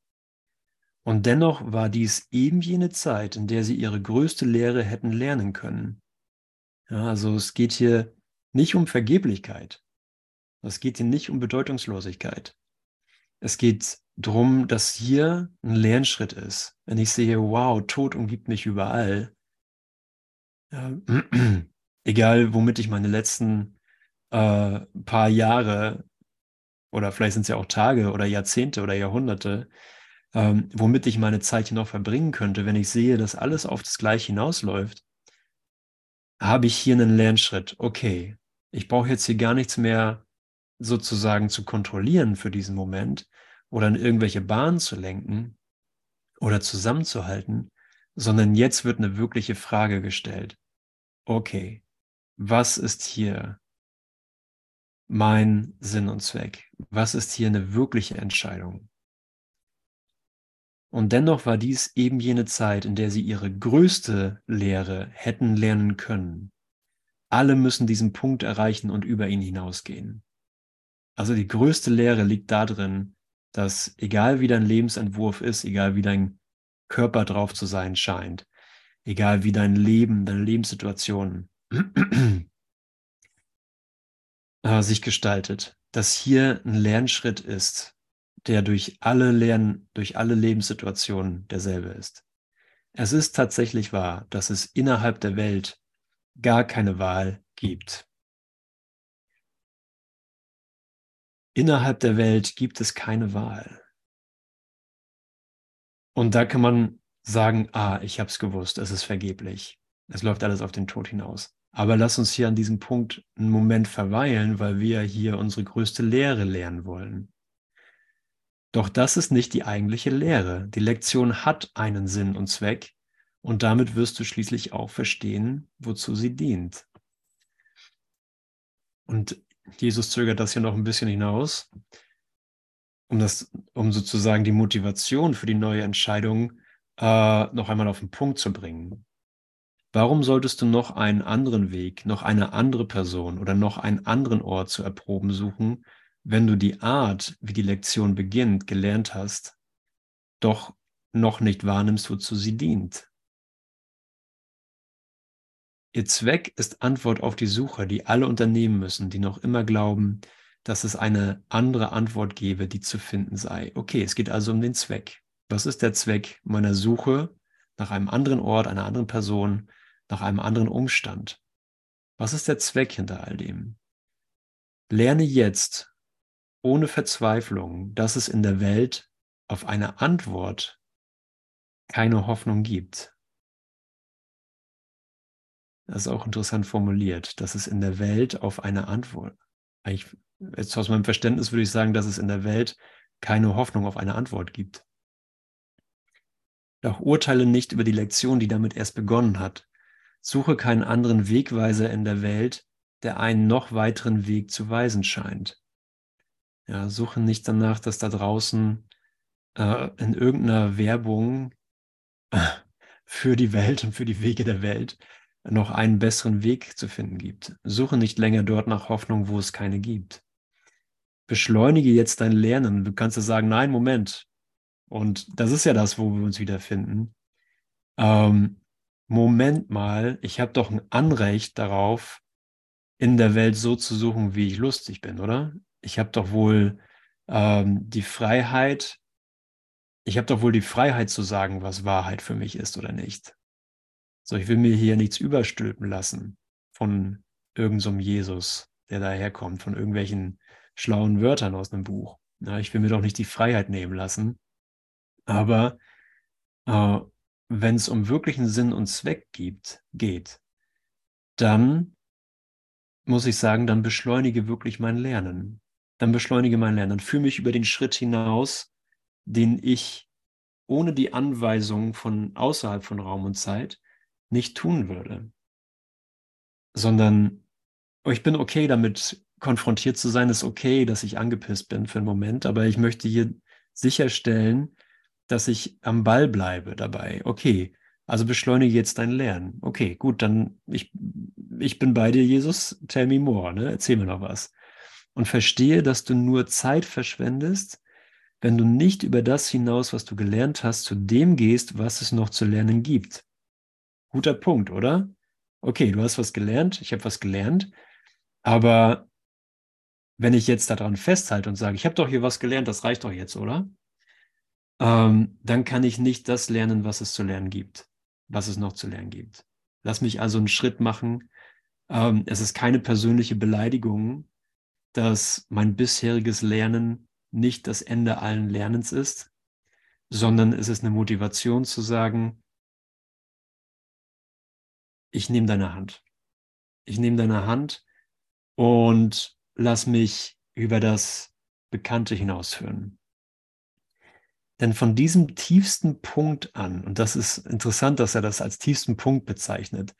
Und dennoch war dies eben jene Zeit, in der sie ihre größte Lehre hätten lernen können. Ja, also es geht hier nicht um Vergeblichkeit. Es geht hier nicht um Bedeutungslosigkeit. Es geht darum, dass hier ein Lernschritt ist. Wenn ich sehe, wow, Tod umgibt mich überall, äh, egal womit ich meine letzten äh, paar Jahre oder vielleicht sind es ja auch Tage oder Jahrzehnte oder Jahrhunderte, ähm, womit ich meine Zeit hier noch verbringen könnte, wenn ich sehe, dass alles auf das Gleiche hinausläuft, habe ich hier einen Lernschritt. Okay, ich brauche jetzt hier gar nichts mehr sozusagen zu kontrollieren für diesen Moment oder in irgendwelche Bahnen zu lenken oder zusammenzuhalten, sondern jetzt wird eine wirkliche Frage gestellt. Okay, was ist hier mein Sinn und Zweck? Was ist hier eine wirkliche Entscheidung? Und dennoch war dies eben jene Zeit, in der sie ihre größte Lehre hätten lernen können. Alle müssen diesen Punkt erreichen und über ihn hinausgehen. Also die größte Lehre liegt darin, dass egal wie dein Lebensentwurf ist, egal wie dein Körper drauf zu sein scheint, egal wie dein Leben, deine Lebenssituation äh, sich gestaltet, dass hier ein Lernschritt ist, der durch alle Lern, durch alle Lebenssituationen derselbe ist. Es ist tatsächlich wahr, dass es innerhalb der Welt gar keine Wahl gibt. Innerhalb der Welt gibt es keine Wahl. Und da kann man sagen, ah, ich habe es gewusst, es ist vergeblich. Es läuft alles auf den Tod hinaus. Aber lass uns hier an diesem Punkt einen Moment verweilen, weil wir hier unsere größte Lehre lernen wollen. Doch das ist nicht die eigentliche Lehre. Die Lektion hat einen Sinn und Zweck und damit wirst du schließlich auch verstehen, wozu sie dient. Und Jesus zögert das hier noch ein bisschen hinaus, um, das, um sozusagen die Motivation für die neue Entscheidung äh, noch einmal auf den Punkt zu bringen. Warum solltest du noch einen anderen Weg, noch eine andere Person oder noch einen anderen Ort zu erproben suchen, wenn du die Art, wie die Lektion beginnt, gelernt hast, doch noch nicht wahrnimmst, wozu sie dient? Ihr Zweck ist Antwort auf die Suche, die alle unternehmen müssen, die noch immer glauben, dass es eine andere Antwort gebe, die zu finden sei. Okay, es geht also um den Zweck. Was ist der Zweck meiner Suche nach einem anderen Ort, einer anderen Person, nach einem anderen Umstand? Was ist der Zweck hinter all dem? Lerne jetzt ohne Verzweiflung, dass es in der Welt auf eine Antwort keine Hoffnung gibt. Das ist auch interessant formuliert, dass es in der Welt auf eine Antwort, eigentlich, jetzt aus meinem Verständnis würde ich sagen, dass es in der Welt keine Hoffnung auf eine Antwort gibt. Doch urteile nicht über die Lektion, die damit erst begonnen hat. Suche keinen anderen Wegweiser in der Welt, der einen noch weiteren Weg zu weisen scheint. Ja, suche nicht danach, dass da draußen äh, in irgendeiner Werbung für die Welt und für die Wege der Welt noch einen besseren Weg zu finden gibt. Suche nicht länger dort nach Hoffnung, wo es keine gibt. Beschleunige jetzt dein Lernen. Du kannst ja sagen, nein, Moment. Und das ist ja das, wo wir uns wiederfinden. Ähm, Moment mal, ich habe doch ein Anrecht darauf, in der Welt so zu suchen, wie ich lustig bin, oder? Ich habe doch wohl ähm, die Freiheit, ich habe doch wohl die Freiheit zu sagen, was Wahrheit für mich ist oder nicht. So, ich will mir hier nichts überstülpen lassen von irgendeinem so Jesus, der daherkommt, von irgendwelchen schlauen Wörtern aus einem Buch. Ja, ich will mir doch nicht die Freiheit nehmen lassen. Aber äh, wenn es um wirklichen Sinn und Zweck gibt, geht, dann muss ich sagen, dann beschleunige wirklich mein Lernen. Dann beschleunige mein Lernen. Dann führe mich über den Schritt hinaus, den ich ohne die Anweisung von außerhalb von Raum und Zeit nicht tun würde. Sondern oh, ich bin okay damit, konfrontiert zu sein, ist okay, dass ich angepisst bin für einen Moment, aber ich möchte hier sicherstellen, dass ich am Ball bleibe dabei. Okay, also beschleunige jetzt dein Lernen. Okay, gut, dann ich, ich bin bei dir, Jesus, tell me more, ne? erzähl mir noch was. Und verstehe, dass du nur Zeit verschwendest, wenn du nicht über das hinaus, was du gelernt hast, zu dem gehst, was es noch zu lernen gibt. Guter Punkt, oder? Okay, du hast was gelernt, ich habe was gelernt, aber wenn ich jetzt daran festhalte und sage, ich habe doch hier was gelernt, das reicht doch jetzt, oder? Ähm, dann kann ich nicht das lernen, was es zu lernen gibt, was es noch zu lernen gibt. Lass mich also einen Schritt machen. Ähm, es ist keine persönliche Beleidigung, dass mein bisheriges Lernen nicht das Ende allen Lernens ist, sondern es ist eine Motivation zu sagen, ich nehme deine Hand. Ich nehme deine Hand und lass mich über das Bekannte hinausführen. Denn von diesem tiefsten Punkt an, und das ist interessant, dass er das als tiefsten Punkt bezeichnet,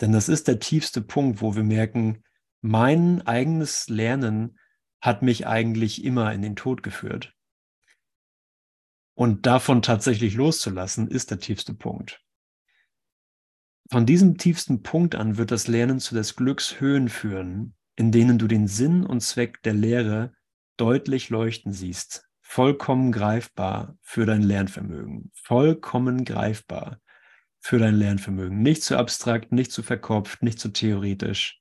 denn das ist der tiefste Punkt, wo wir merken, mein eigenes Lernen hat mich eigentlich immer in den Tod geführt. Und davon tatsächlich loszulassen, ist der tiefste Punkt. Von diesem tiefsten Punkt an wird das Lernen zu des Glücks Höhen führen, in denen du den Sinn und Zweck der Lehre deutlich leuchten siehst, vollkommen greifbar für dein Lernvermögen. Vollkommen greifbar für dein Lernvermögen. Nicht zu abstrakt, nicht zu verkopft, nicht zu theoretisch,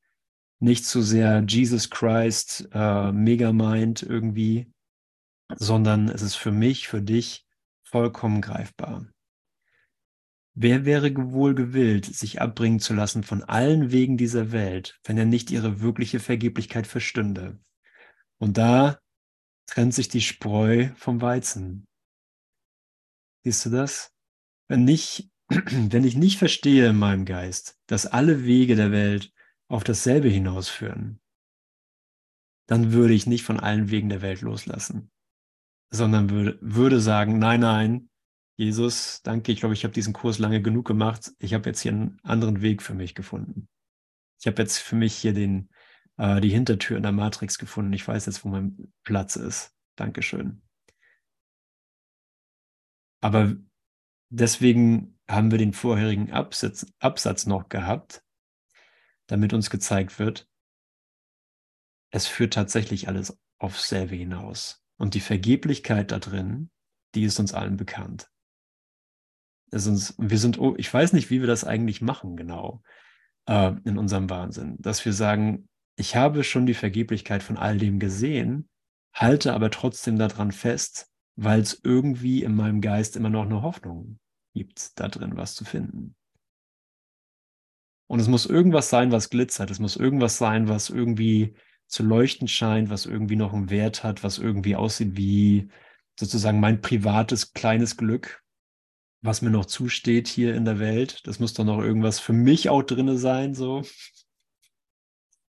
nicht zu sehr Jesus Christ, äh, Megamind irgendwie, sondern es ist für mich, für dich vollkommen greifbar. Wer wäre wohl gewillt, sich abbringen zu lassen von allen Wegen dieser Welt, wenn er nicht ihre wirkliche Vergeblichkeit verstünde? Und da trennt sich die Spreu vom Weizen. Siehst du das? Wenn, nicht, wenn ich nicht verstehe in meinem Geist, dass alle Wege der Welt auf dasselbe hinausführen, dann würde ich nicht von allen Wegen der Welt loslassen, sondern würde, würde sagen, nein, nein, Jesus, danke, ich glaube, ich habe diesen Kurs lange genug gemacht. Ich habe jetzt hier einen anderen Weg für mich gefunden. Ich habe jetzt für mich hier den, äh, die Hintertür in der Matrix gefunden. Ich weiß jetzt, wo mein Platz ist. Dankeschön. Aber deswegen haben wir den vorherigen Absatz, Absatz noch gehabt, damit uns gezeigt wird, es führt tatsächlich alles aufs selbe hinaus. Und die Vergeblichkeit da drin, die ist uns allen bekannt. Es uns, wir sind, oh, ich weiß nicht, wie wir das eigentlich machen, genau, äh, in unserem Wahnsinn, dass wir sagen, ich habe schon die Vergeblichkeit von all dem gesehen, halte aber trotzdem daran fest, weil es irgendwie in meinem Geist immer noch eine Hoffnung gibt, da drin was zu finden. Und es muss irgendwas sein, was glitzert. Es muss irgendwas sein, was irgendwie zu leuchten scheint, was irgendwie noch einen Wert hat, was irgendwie aussieht wie sozusagen mein privates kleines Glück. was mir noch zusteht hier in der Welt. Das muss doch noch irgendwas für mich auch drin sein, so.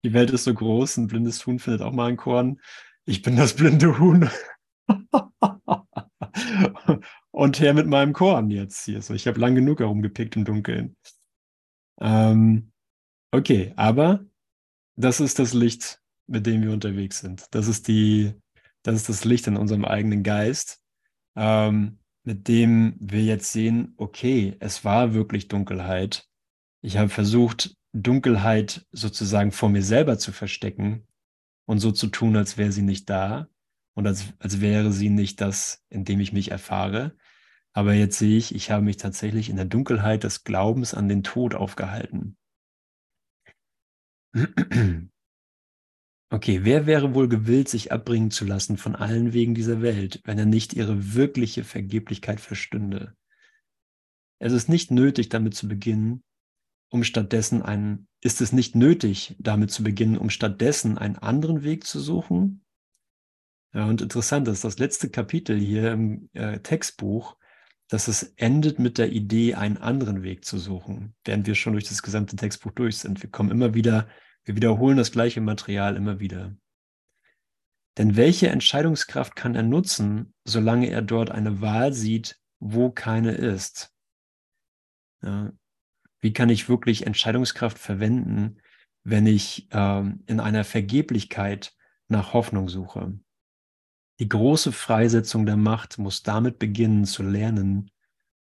Die Welt ist so groß, ein blindes Huhn findet auch mal ein Korn. Ich bin das blinde Huhn. Und her mit meinem Korn jetzt hier. So, ich habe lang genug herumgepickt im Dunkeln. Ähm, okay, aber das ist das Licht, mit dem wir unterwegs sind. Das ist die, das ist das Licht in unserem eigenen Geist, ähm, mit dem wir jetzt sehen, okay, es war wirklich Dunkelheit. Ich habe versucht, Dunkelheit sozusagen vor mir selber zu verstecken und so zu tun, als wäre sie nicht da und als, als wäre sie nicht das, in dem ich mich erfahre. Aber jetzt sehe ich, ich habe mich tatsächlich in der Dunkelheit des Glaubens an den Tod aufgehalten. Okay, wer wäre wohl gewillt, sich abbringen zu lassen von allen Wegen dieser Welt, wenn er nicht ihre wirkliche Vergeblichkeit verstünde? Es ist nicht nötig, damit zu beginnen, um stattdessen einen, ist es nicht nötig, damit zu beginnen, um stattdessen einen anderen Weg zu suchen? Ja, und interessant ist, das letzte Kapitel hier im äh, Textbuch, dass es endet mit der Idee, einen anderen Weg zu suchen, während wir schon durch das gesamte Textbuch durch sind. Wir kommen immer wieder, wir wiederholen das gleiche Material immer wieder. Denn welche Entscheidungskraft kann er nutzen, solange er dort eine Wahl sieht, wo keine ist? Ja, wie kann ich wirklich Entscheidungskraft verwenden, wenn ich ähm, in einer Vergeblichkeit nach Hoffnung suche? Die große Freisetzung der Macht muss damit beginnen zu lernen,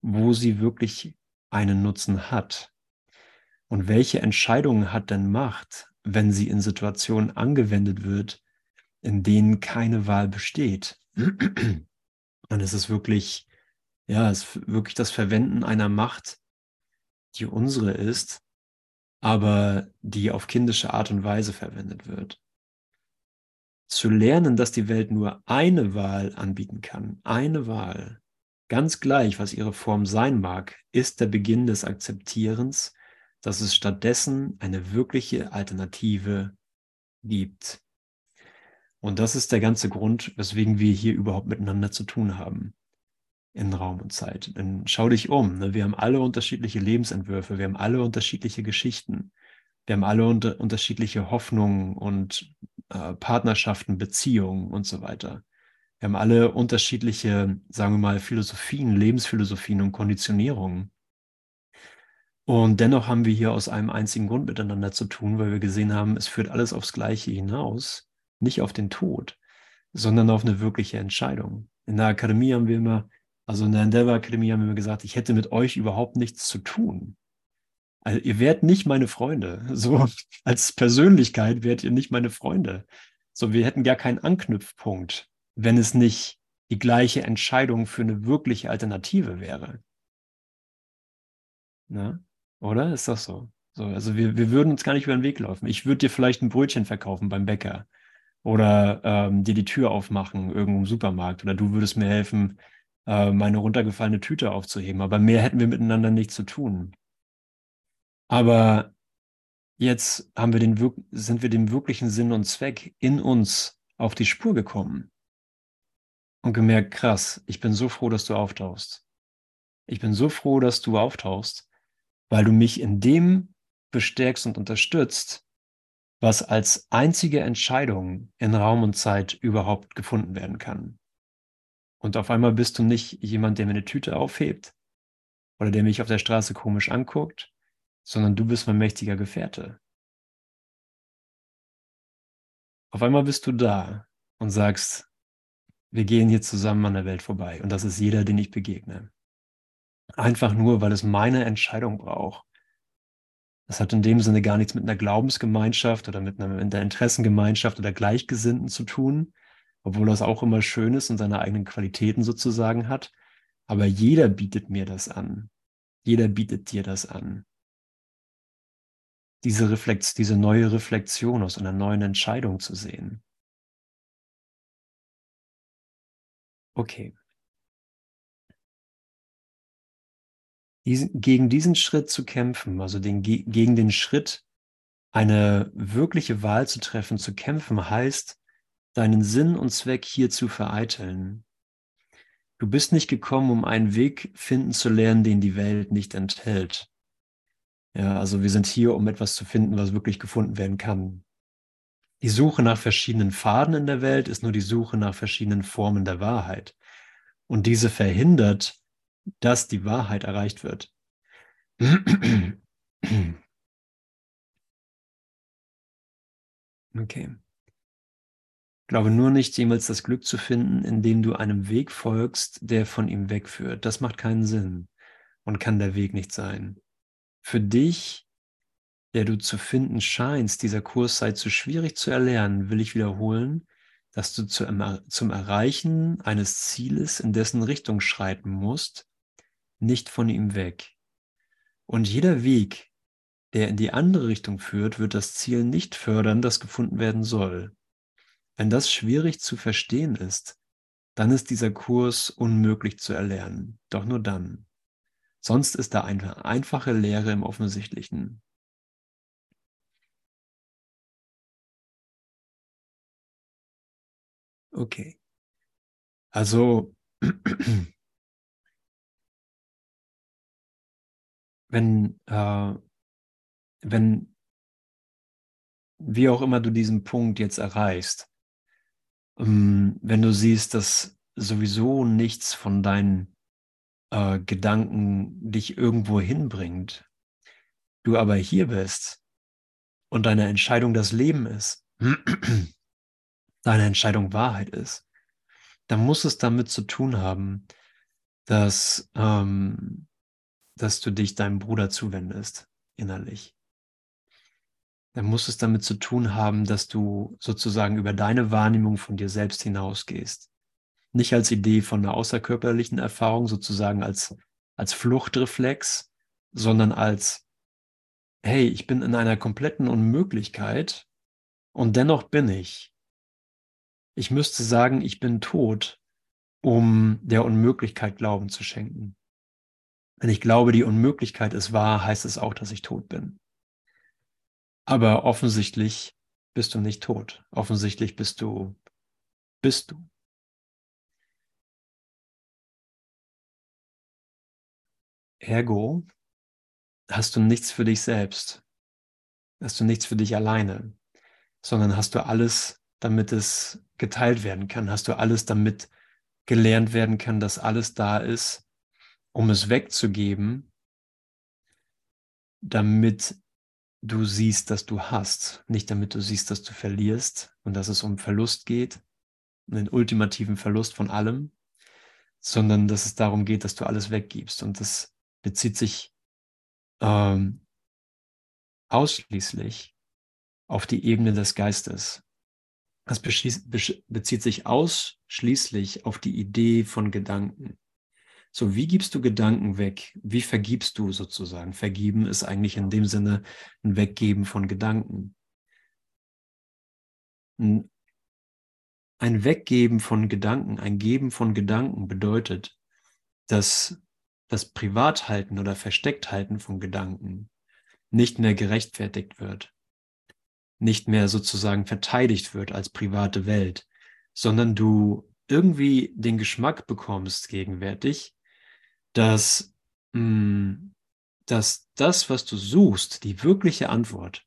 wo sie wirklich einen Nutzen hat. Und welche Entscheidungen hat denn Macht, wenn sie in Situationen angewendet wird, in denen keine Wahl besteht? Dann ist es wirklich, ja, es ist wirklich das Verwenden einer Macht, die unsere ist, aber die auf kindische Art und Weise verwendet wird. Zu lernen, dass die Welt nur eine Wahl anbieten kann, eine Wahl, ganz gleich, was ihre Form sein mag, ist der Beginn des Akzeptierens, dass es stattdessen eine wirkliche Alternative gibt. Und das ist der ganze Grund, weswegen wir hier überhaupt miteinander zu tun haben in Raum und Zeit. Dann schau dich um. Ne? Wir haben alle unterschiedliche Lebensentwürfe, wir haben alle unterschiedliche Geschichten, wir haben alle unter unterschiedliche Hoffnungen und äh, Partnerschaften, Beziehungen und so weiter. Wir haben alle unterschiedliche, sagen wir mal, Philosophien, Lebensphilosophien und Konditionierungen. Und dennoch haben wir hier aus einem einzigen Grund miteinander zu tun, weil wir gesehen haben, es führt alles aufs Gleiche hinaus, nicht auf den Tod, sondern auf eine wirkliche Entscheidung. In der Akademie haben wir immer also in der Endeavor Akademie haben wir gesagt, ich hätte mit euch überhaupt nichts zu tun. Also ihr wärt nicht meine Freunde. So als Persönlichkeit wärt ihr nicht meine Freunde. So, wir hätten gar keinen Anknüpfpunkt, wenn es nicht die gleiche Entscheidung für eine wirkliche Alternative wäre. Ne? Oder? Ist das so? so also wir, wir würden uns gar nicht über den Weg laufen. Ich würde dir vielleicht ein Brötchen verkaufen beim Bäcker oder ähm, dir die Tür aufmachen irgendwo im Supermarkt oder du würdest mir helfen, äh, meine runtergefallene Tüte aufzuheben. Aber mehr hätten wir miteinander nichts zu tun. Aber jetzt haben wir den, sind wir dem wirklichen Sinn und Zweck in uns auf die Spur gekommen und gemerkt, krass, ich bin so froh, dass du auftauchst. Ich bin so froh, dass du auftauchst, weil du mich in dem bestärkst und unterstützt, was als einzige Entscheidung in Raum und Zeit überhaupt gefunden werden kann. Und auf einmal bist du nicht jemand, der mir eine Tüte aufhebt oder der mich auf der Straße komisch anguckt, sondern du bist mein mächtiger Gefährte. Auf einmal bist du da und sagst, wir gehen hier zusammen an der Welt vorbei. Und das ist jeder, den ich begegne. Einfach nur, weil es meine Entscheidung braucht. Das hat in dem Sinne gar nichts mit einer Glaubensgemeinschaft oder mit einer, Interessengemeinschaft oder Gleichgesinnten zu tun, obwohl das auch immer schön ist und seine eigenen Qualitäten sozusagen hat. Aber jeder bietet mir das an. Jeder bietet dir das an. Diese, Reflex, diese neue Reflexion aus einer neuen Entscheidung zu sehen. Okay. Diesen, gegen diesen Schritt zu kämpfen, also den, gegen den Schritt, eine wirkliche Wahl zu treffen, zu kämpfen, heißt, deinen Sinn und Zweck hier zu vereiteln. Du bist nicht gekommen, um einen Weg finden zu lernen, den die Welt nicht enthält. Ja, also wir sind hier, um etwas zu finden, was wirklich gefunden werden kann. Die Suche nach verschiedenen Pfaden in der Welt ist nur die Suche nach verschiedenen Formen der Wahrheit. Und diese verhindert, dass die Wahrheit erreicht wird. Okay. Glaube nur nicht jemals das Glück zu finden, indem du einem Weg folgst, der von ihm wegführt. Das macht keinen Sinn und kann der Weg nicht sein. Für dich, der du zu finden scheinst, dieser Kurs sei zu schwierig zu erlernen, will ich wiederholen, dass du zu, zum Erreichen eines Zieles in dessen Richtung schreiten musst, nicht von ihm weg. Und jeder Weg, der in die andere Richtung führt, wird das Ziel nicht fördern, das gefunden werden soll. Wenn das schwierig zu verstehen ist, dann ist dieser Kurs unmöglich zu erlernen. Doch nur dann. Sonst ist da eine einfache Lehre im Offensichtlichen. Okay. Also, wenn, äh, wenn, wie auch immer du diesen Punkt jetzt erreichst, wenn du siehst, dass sowieso nichts von deinen äh, Gedanken dich irgendwo hinbringt, du aber hier bist und deine Entscheidung das Leben ist, deine Entscheidung Wahrheit ist, dann muss es damit zu tun haben, dass, ähm, dass du dich deinem Bruder zuwendest, innerlich dann muss es damit zu tun haben, dass du sozusagen über deine Wahrnehmung von dir selbst hinausgehst. Nicht als Idee von einer außerkörperlichen Erfahrung, sozusagen als, als Fluchtreflex, sondern als, hey, ich bin in einer kompletten Unmöglichkeit und dennoch bin ich. Ich müsste sagen, ich bin tot, um der Unmöglichkeit Glauben zu schenken. Wenn ich glaube, die Unmöglichkeit ist wahr, heißt es auch, dass ich tot bin. Aber offensichtlich bist du nicht tot. Offensichtlich bist du, bist du. Ergo hast du nichts für dich selbst. Hast du nichts für dich alleine, sondern hast du alles, damit es geteilt werden kann. Hast du alles, damit gelernt werden kann, dass alles da ist, um es wegzugeben, damit du siehst, dass du hast, nicht damit du siehst, dass du verlierst und dass es um Verlust geht, einen ultimativen Verlust von allem, sondern dass es darum geht, dass du alles weggibst. Und das bezieht sich ähm, ausschließlich auf die Ebene des Geistes. Das bezieht sich ausschließlich auf die Idee von Gedanken. So, wie gibst du Gedanken weg? Wie vergibst du sozusagen? Vergeben ist eigentlich in dem Sinne ein Weggeben von Gedanken. Ein Weggeben von Gedanken, ein Geben von Gedanken bedeutet, dass das Privathalten oder Versteckthalten von Gedanken nicht mehr gerechtfertigt wird, nicht mehr sozusagen verteidigt wird als private Welt, sondern du irgendwie den Geschmack bekommst gegenwärtig, dass, mh, hm, dass das, was du suchst, die wirkliche Antwort,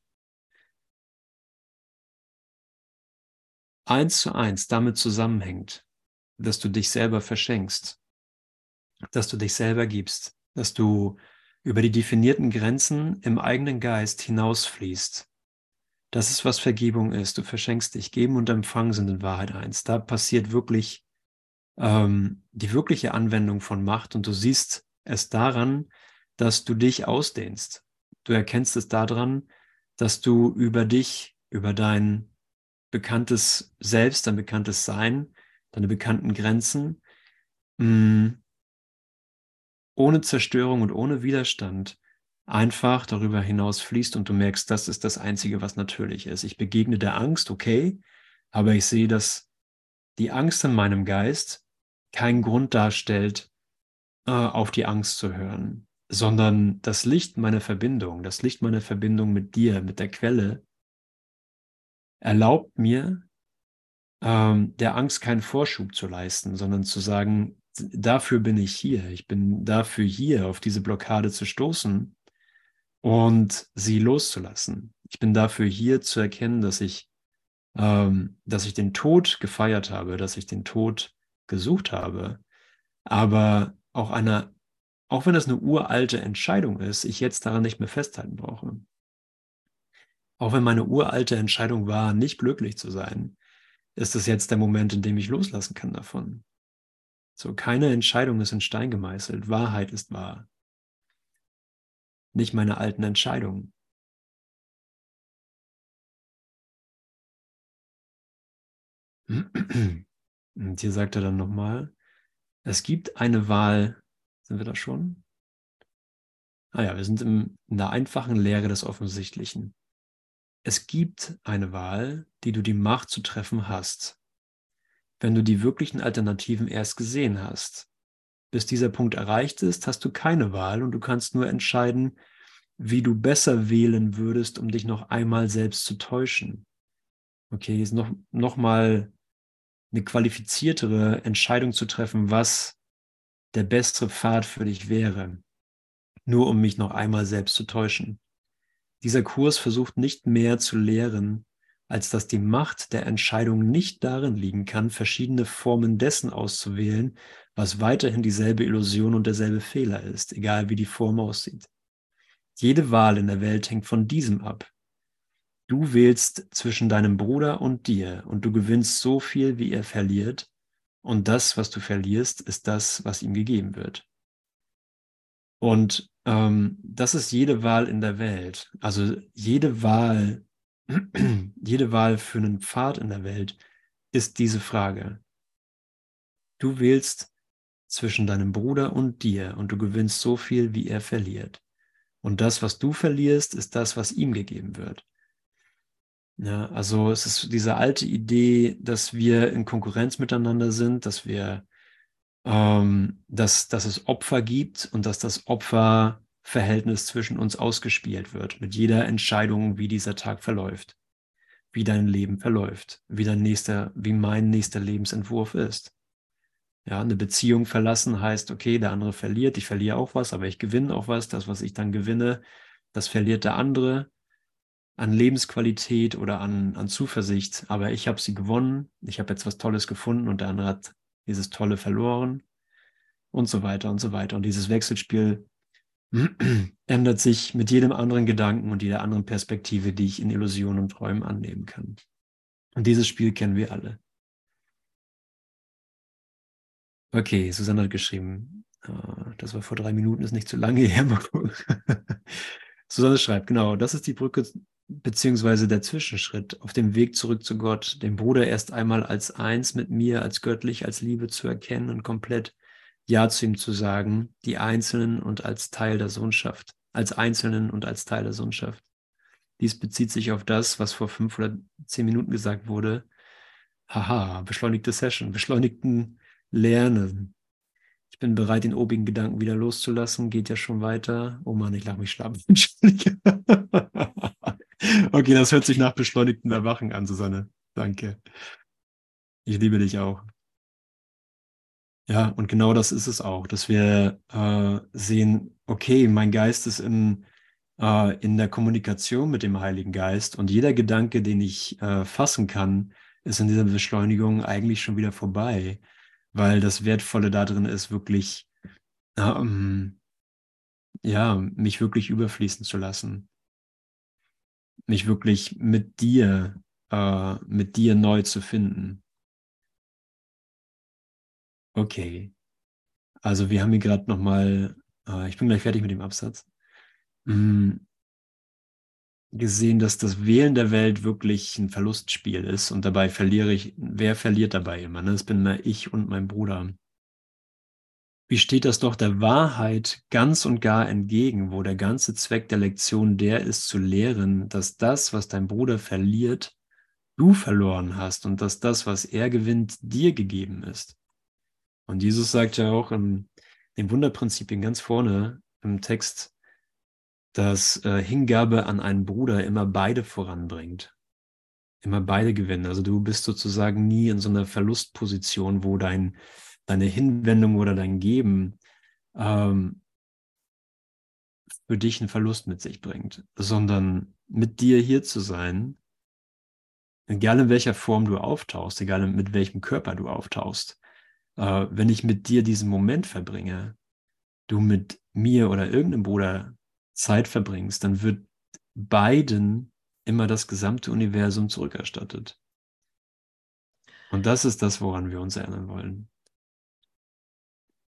eins zu eins damit zusammenhängt, dass du dich selber verschenkst, dass du dich selber gibst, dass du über die definierten Grenzen im eigenen Geist hinausfließt. Das ist, was Vergebung ist. Du verschenkst dich. Geben und Empfangen sind in Wahrheit eins. Da passiert wirklich ähm, die wirkliche Anwendung von Macht und du siehst es daran, dass du dich ausdehnst. Du erkennst es daran, dass du über dich, über dein bekanntes Selbst, dein bekanntes Sein, deine bekannten Grenzen, mh, mm, ohne Zerstörung und ohne Widerstand einfach darüber hinaus fließt und du merkst, das ist das Einzige, was natürlich ist. Ich begegne der Angst, okay, aber ich sehe, dass die Angst in meinem Geist keinen Grund darstellt, äh, auf die Angst zu hören, sondern das Licht meiner Verbindung, das Licht meiner Verbindung mit dir, mit der Quelle, erlaubt mir, ähm, der Angst keinen Vorschub zu leisten, sondern zu sagen, dafür bin ich hier. Ich bin dafür hier, auf diese Blockade zu stoßen und sie loszulassen. Ich bin dafür hier zu erkennen, dass ich, ähm, dass ich den Tod gefeiert habe, dass ich den Tod gesucht habe, aber auch einer, auch wenn das eine uralte Entscheidung ist, ich jetzt daran nicht mehr festhalten brauche. Auch wenn meine uralte Entscheidung war, nicht glücklich zu sein, ist es jetzt der Moment, in dem ich loslassen kann davon. So, keine Entscheidung ist in Stein gemeißelt. Wahrheit ist wahr. Nicht meine alten Entscheidungen. Und hier sagt er dann nochmal, es gibt eine Wahl, sind wir da schon? Ah ja, wir sind im, in der einfachen Lehre des Offensichtlichen. Es gibt eine Wahl, die du die Macht zu treffen hast, wenn du die wirklichen Alternativen erst gesehen hast. Bis dieser Punkt erreicht ist, hast du keine Wahl und du kannst nur entscheiden, wie du besser wählen würdest, um dich noch einmal selbst zu täuschen. Okay, jetzt noch, noch mal eine qualifiziertere Entscheidung zu treffen, was der bessere Pfad für dich wäre, nur um mich noch einmal selbst zu täuschen. Dieser Kurs versucht nicht mehr zu lehren, als dass die Macht der Entscheidung nicht darin liegen kann, verschiedene Formen dessen auszuwählen, was weiterhin dieselbe Illusion und derselbe Fehler ist, egal wie die Form aussieht. Jede Wahl in der Welt hängt von diesem ab. Du wählst zwischen deinem Bruder und dir und du gewinnst so viel, wie er verliert, und das, was du verlierst, ist das, was ihm gegeben wird. Und ähm, das ist jede Wahl in der Welt. Also jede Wahl, jede Wahl für einen Pfad in der Welt ist diese Frage. Du wählst zwischen deinem Bruder und dir und du gewinnst so viel, wie er verliert. Und das, was du verlierst, ist das, was ihm gegeben wird. Ja, also es ist diese alte Idee, dass wir in Konkurrenz miteinander sind, dass wir ähm, dass, dass es Opfer gibt und dass das Opferverhältnis zwischen uns ausgespielt wird mit jeder Entscheidung, wie dieser Tag verläuft, wie dein Leben verläuft, wie dein nächster, wie mein nächster Lebensentwurf ist. Ja, eine Beziehung verlassen heißt, okay, der andere verliert, ich verliere auch was, aber ich gewinne auch was. Das, was ich dann gewinne, das verliert der andere an Lebensqualität oder an, an Zuversicht. Aber ich habe sie gewonnen, ich habe jetzt was Tolles gefunden und der andere hat dieses Tolle verloren und so weiter und so weiter. Und dieses Wechselspiel ändert sich mit jedem anderen Gedanken und jeder anderen Perspektive, die ich in Illusionen und Träumen annehmen kann. Und dieses Spiel kennen wir alle. Okay, Susanne hat geschrieben, äh, das war vor drei Minuten, ist nicht zu lange her. Susanne schreibt, genau, das ist die Brücke beziehungsweise der Zwischenschritt auf dem Weg zurück zu Gott, den Bruder erst einmal als eins mit mir, als göttlich, als Liebe zu erkennen und komplett Ja zu ihm zu sagen, die Einzelnen und als Teil der Sohnschaft, als Einzelnen und als Teil der Sohnschaft. Dies bezieht sich auf das, was vor fünf oder zehn Minuten gesagt wurde. Haha, beschleunigte Session, beschleunigten Lernen. Ich bin bereit, den obigen Gedanken wieder loszulassen. Geht ja schon weiter. Oh Mann, ich lache mich schlapp. Entschuldige. Okay, das hört sich nach beschleunigtem Erwachen an, Susanne. Danke. Ich liebe dich auch. Ja, und genau das ist es auch, dass wir äh, sehen, okay, mein Geist ist in, äh, in der Kommunikation mit dem Heiligen Geist und jeder Gedanke, den ich äh, fassen kann, ist in dieser Beschleunigung eigentlich schon wieder vorbei, weil das Wertvolle darin ist, wirklich, ähm, ja, mich wirklich überfließen zu lassen mich wirklich mit dir, äh, mit dir neu zu finden. Okay. Also wir haben hier gerade nochmal, äh, ich bin gleich fertig mit dem Absatz, mh, gesehen, dass das Wählen der Welt wirklich ein Verlustspiel ist und dabei verliere ich, wer verliert dabei immer? Ne? Das bin immer ich und mein Bruder wie steht das doch der Wahrheit ganz und gar entgegen, wo der ganze Zweck der Lektion der ist, zu lehren, dass das, was dein Bruder verliert, du verloren hast und dass das, was er gewinnt, dir gegeben ist. Und Jesus sagt ja auch im, im Wunderprinzipien ganz vorne im Text, dass äh, Hingabe an einen Bruder immer beide voranbringt. Immer beide gewinnen. Also du bist sozusagen nie in so einer Verlustposition, wo dein deine Hinwendung oder dein Geben ähm, für dich einen Verlust mit sich bringt, sondern mit dir hier zu sein, egal in welcher Form du auftauchst, egal mit welchem Körper du auftauchst, äh, wenn ich mit dir diesen Moment verbringe, du mit mir oder irgendeinem Bruder Zeit verbringst, dann wird beiden immer das gesamte Universum zurückerstattet. Und das ist das, woran wir uns erinnern wollen.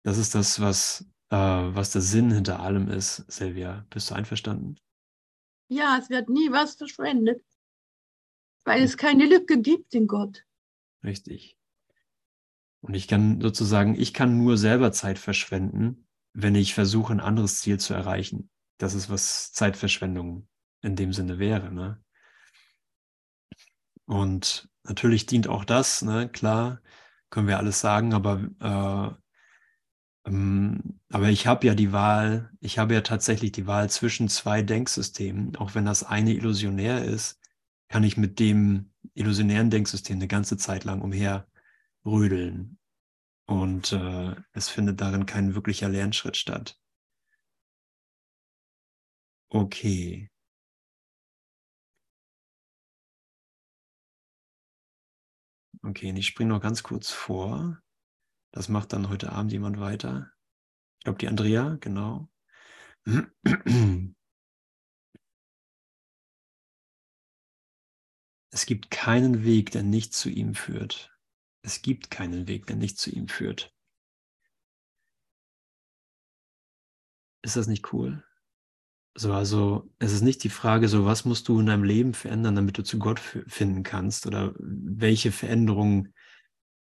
Das ist das, was, äh, was der Sinn hinter allem ist. Silvia, bist du einverstanden? Ja, es wird nie was verschwendet, weil es keine Lücke gibt in Gott. Richtig. Und ich kann sozusagen, ich kann nur selber Zeit verschwenden, wenn ich versuche, ein anderes Ziel zu erreichen. Das ist, was Zeitverschwendung in dem Sinne wäre. Ne? Und natürlich dient auch das, ne? klar, können wir alles sagen, aber, äh, aber ich habe ja die Wahl, ich habe ja tatsächlich die Wahl zwischen zwei Denksystemen. Auch wenn das eine illusionär ist, kann ich mit dem illusionären Denksystem eine ganze Zeit lang umherrödeln. Und äh, es findet darin kein wirklicher Lernschritt statt. Okay. Okay, und ich springe noch ganz kurz vor. Das macht dann heute Abend jemand weiter. Ich glaube, die Andrea, genau. Es gibt keinen Weg, der nicht zu ihm führt. Es gibt keinen Weg, der nicht zu ihm führt. Ist das nicht cool? So, also es ist nicht die Frage, so was musst du in deinem Leben verändern, damit du zu Gott finden kannst oder welche Veränderung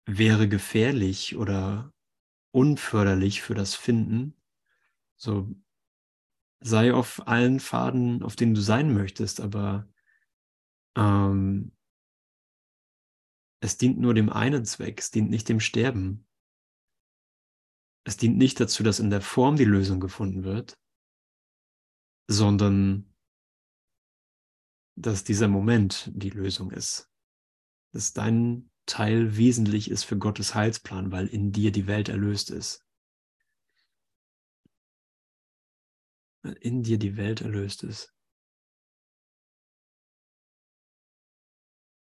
wäre gefährlich oder unförderlich für das Finden. So sei auf allen Faden, auf denen du sein möchtest, aber ähm, es dient nur dem einen Zweck, es dient nicht dem Sterben. Es dient nicht dazu, dass in der Form die Lösung gefunden wird, sondern dass dieser Moment die Lösung ist. Dass dein Teil wesentlich ist für Gottes Heilsplan, weil in dir die Welt erlöst ist. Weil in dir die Welt erlöst ist.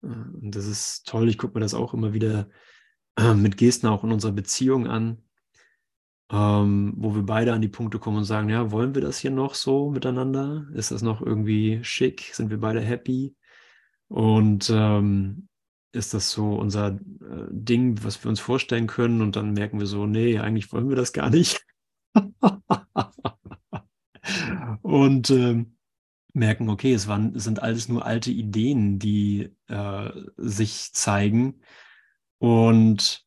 Und das ist toll. Ich gucke mir das auch immer wieder mit Gesten auch in unserer Beziehung an ähm, wo wir beide an die Punkte kommen und sagen, ja, wollen wir das hier noch so miteinander? Ist das noch irgendwie schick? Sind wir beide happy? Und ähm, ist das so unser äh, Ding, was wir uns vorstellen können? Und dann merken wir so, nee, eigentlich wollen wir das gar nicht. und ähm, merken, okay, es, waren, es sind alles nur alte Ideen, die äh, sich zeigen. Und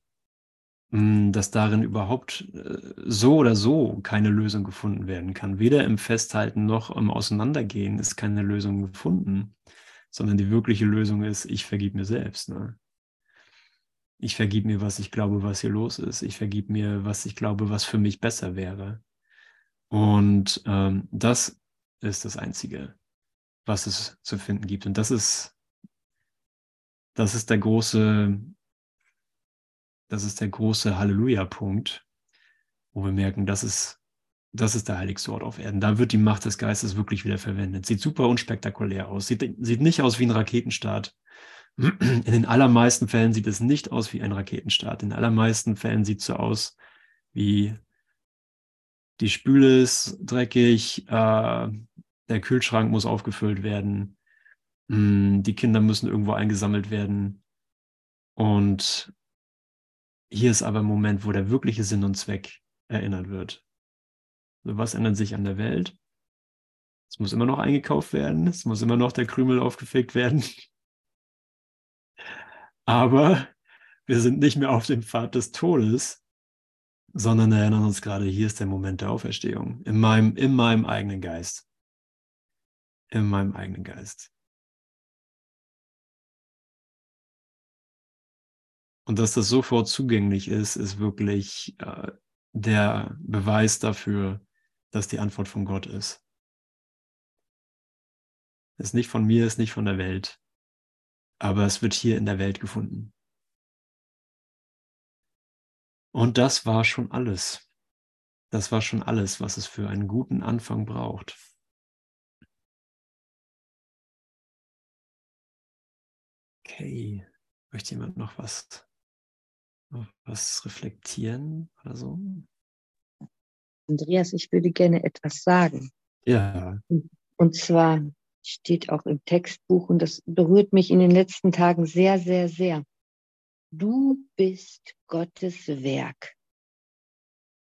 hm, dass darin überhaupt äh, so oder so keine Lösung gefunden werden kann. Weder im Festhalten noch im Auseinandergehen ist keine Lösung gefunden, sondern die wirkliche Lösung ist, ich vergib mir selbst. Ne? Ich vergib mir, was ich glaube, was hier los ist. Ich vergib mir, was ich glaube, was für mich besser wäre. Und ähm, das ist das Einzige, was es zu finden gibt. Und das ist, das ist der große das ist der große Halleluja-Punkt, wo wir merken, das ist, das ist der heiligste Ort auf Erden. Da wird die Macht des Geistes wirklich wieder verwendet. Sieht super unspektakulär aus. Sieht, sieht nicht aus wie ein Raketenstart. In den allermeisten Fällen sieht es nicht aus wie ein Raketenstart. In den allermeisten Fällen sieht es so aus wie die Spüle ist dreckig, äh, der Kühlschrank muss aufgefüllt werden, mh, hm, die Kinder müssen irgendwo eingesammelt werden und hier ist aber ein Moment, wo der wirkliche Sinn und Zweck erinnert wird. Was ändert sich an der Welt? Es muss immer noch eingekauft werden, es muss immer noch der Krümel aufgefegt werden. Aber wir sind nicht mehr auf dem Pfad des Todes, sondern erinnern uns gerade, hier ist der Moment der Auferstehung, in meinem, in meinem eigenen Geist. In meinem eigenen Geist. Und dass das sofort zugänglich ist, ist wirklich äh, der Beweis dafür, dass die Antwort von Gott ist. Ist nicht von mir, ist nicht von der Welt, aber es wird hier in der Welt gefunden. Und das war schon alles. Das war schon alles, was es für einen guten Anfang braucht. Okay, möchte jemand noch was, noch was reflektieren oder so? Andreas, ich würde gerne etwas sagen. Ja. Und zwar steht auch im Textbuch und das berührt mich in den letzten Tagen sehr, sehr, sehr. Du bist Gottes Werk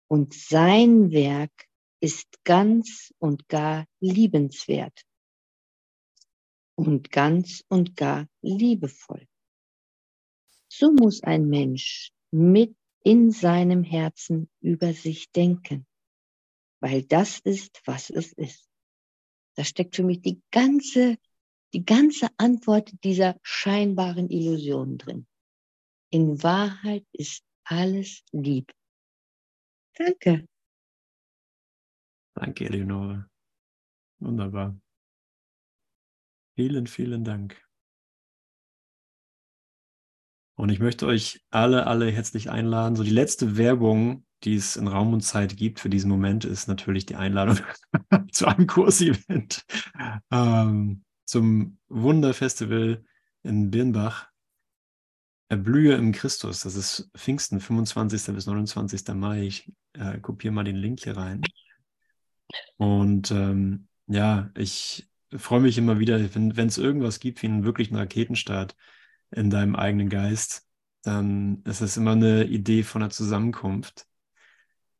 und sein Werk ist ganz und gar liebenswert und ganz und gar liebevoll. So muss ein Mensch mit in seinem Herzen über sich denken, weil das ist, was es ist. Da steckt für mich die ganze, die ganze Antwort dieser scheinbaren Illusion drin. In Wahrheit ist alles lieb. Danke. Danke, Eleonore. Wunderbar. Vielen, vielen Dank. Und ich möchte euch alle, alle herzlich einladen. So die letzte Werbung, die es in Raum und Zeit gibt für diesen Moment, ist natürlich die Einladung zu einem Kursevent ähm, zum Wunderfestival in Birnbach Erblühe im Christus. Das ist Pfingsten, 25. bis 29. Mai. Ich äh, kopiere mal den Link hier rein. Und ähm, ja, ich freue mich immer wieder, wenn es irgendwas gibt wie einen wirklichen Raketenstart in deinem eigenen Geist, dann ist es immer eine Idee von einer Zusammenkunft.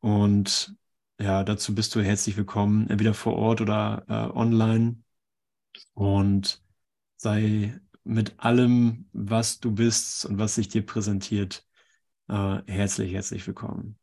Und ja, dazu bist du herzlich willkommen, entweder vor Ort oder äh, online. Und sei mit allem, was du bist und was sich dir präsentiert, äh, herzlich, herzlich willkommen.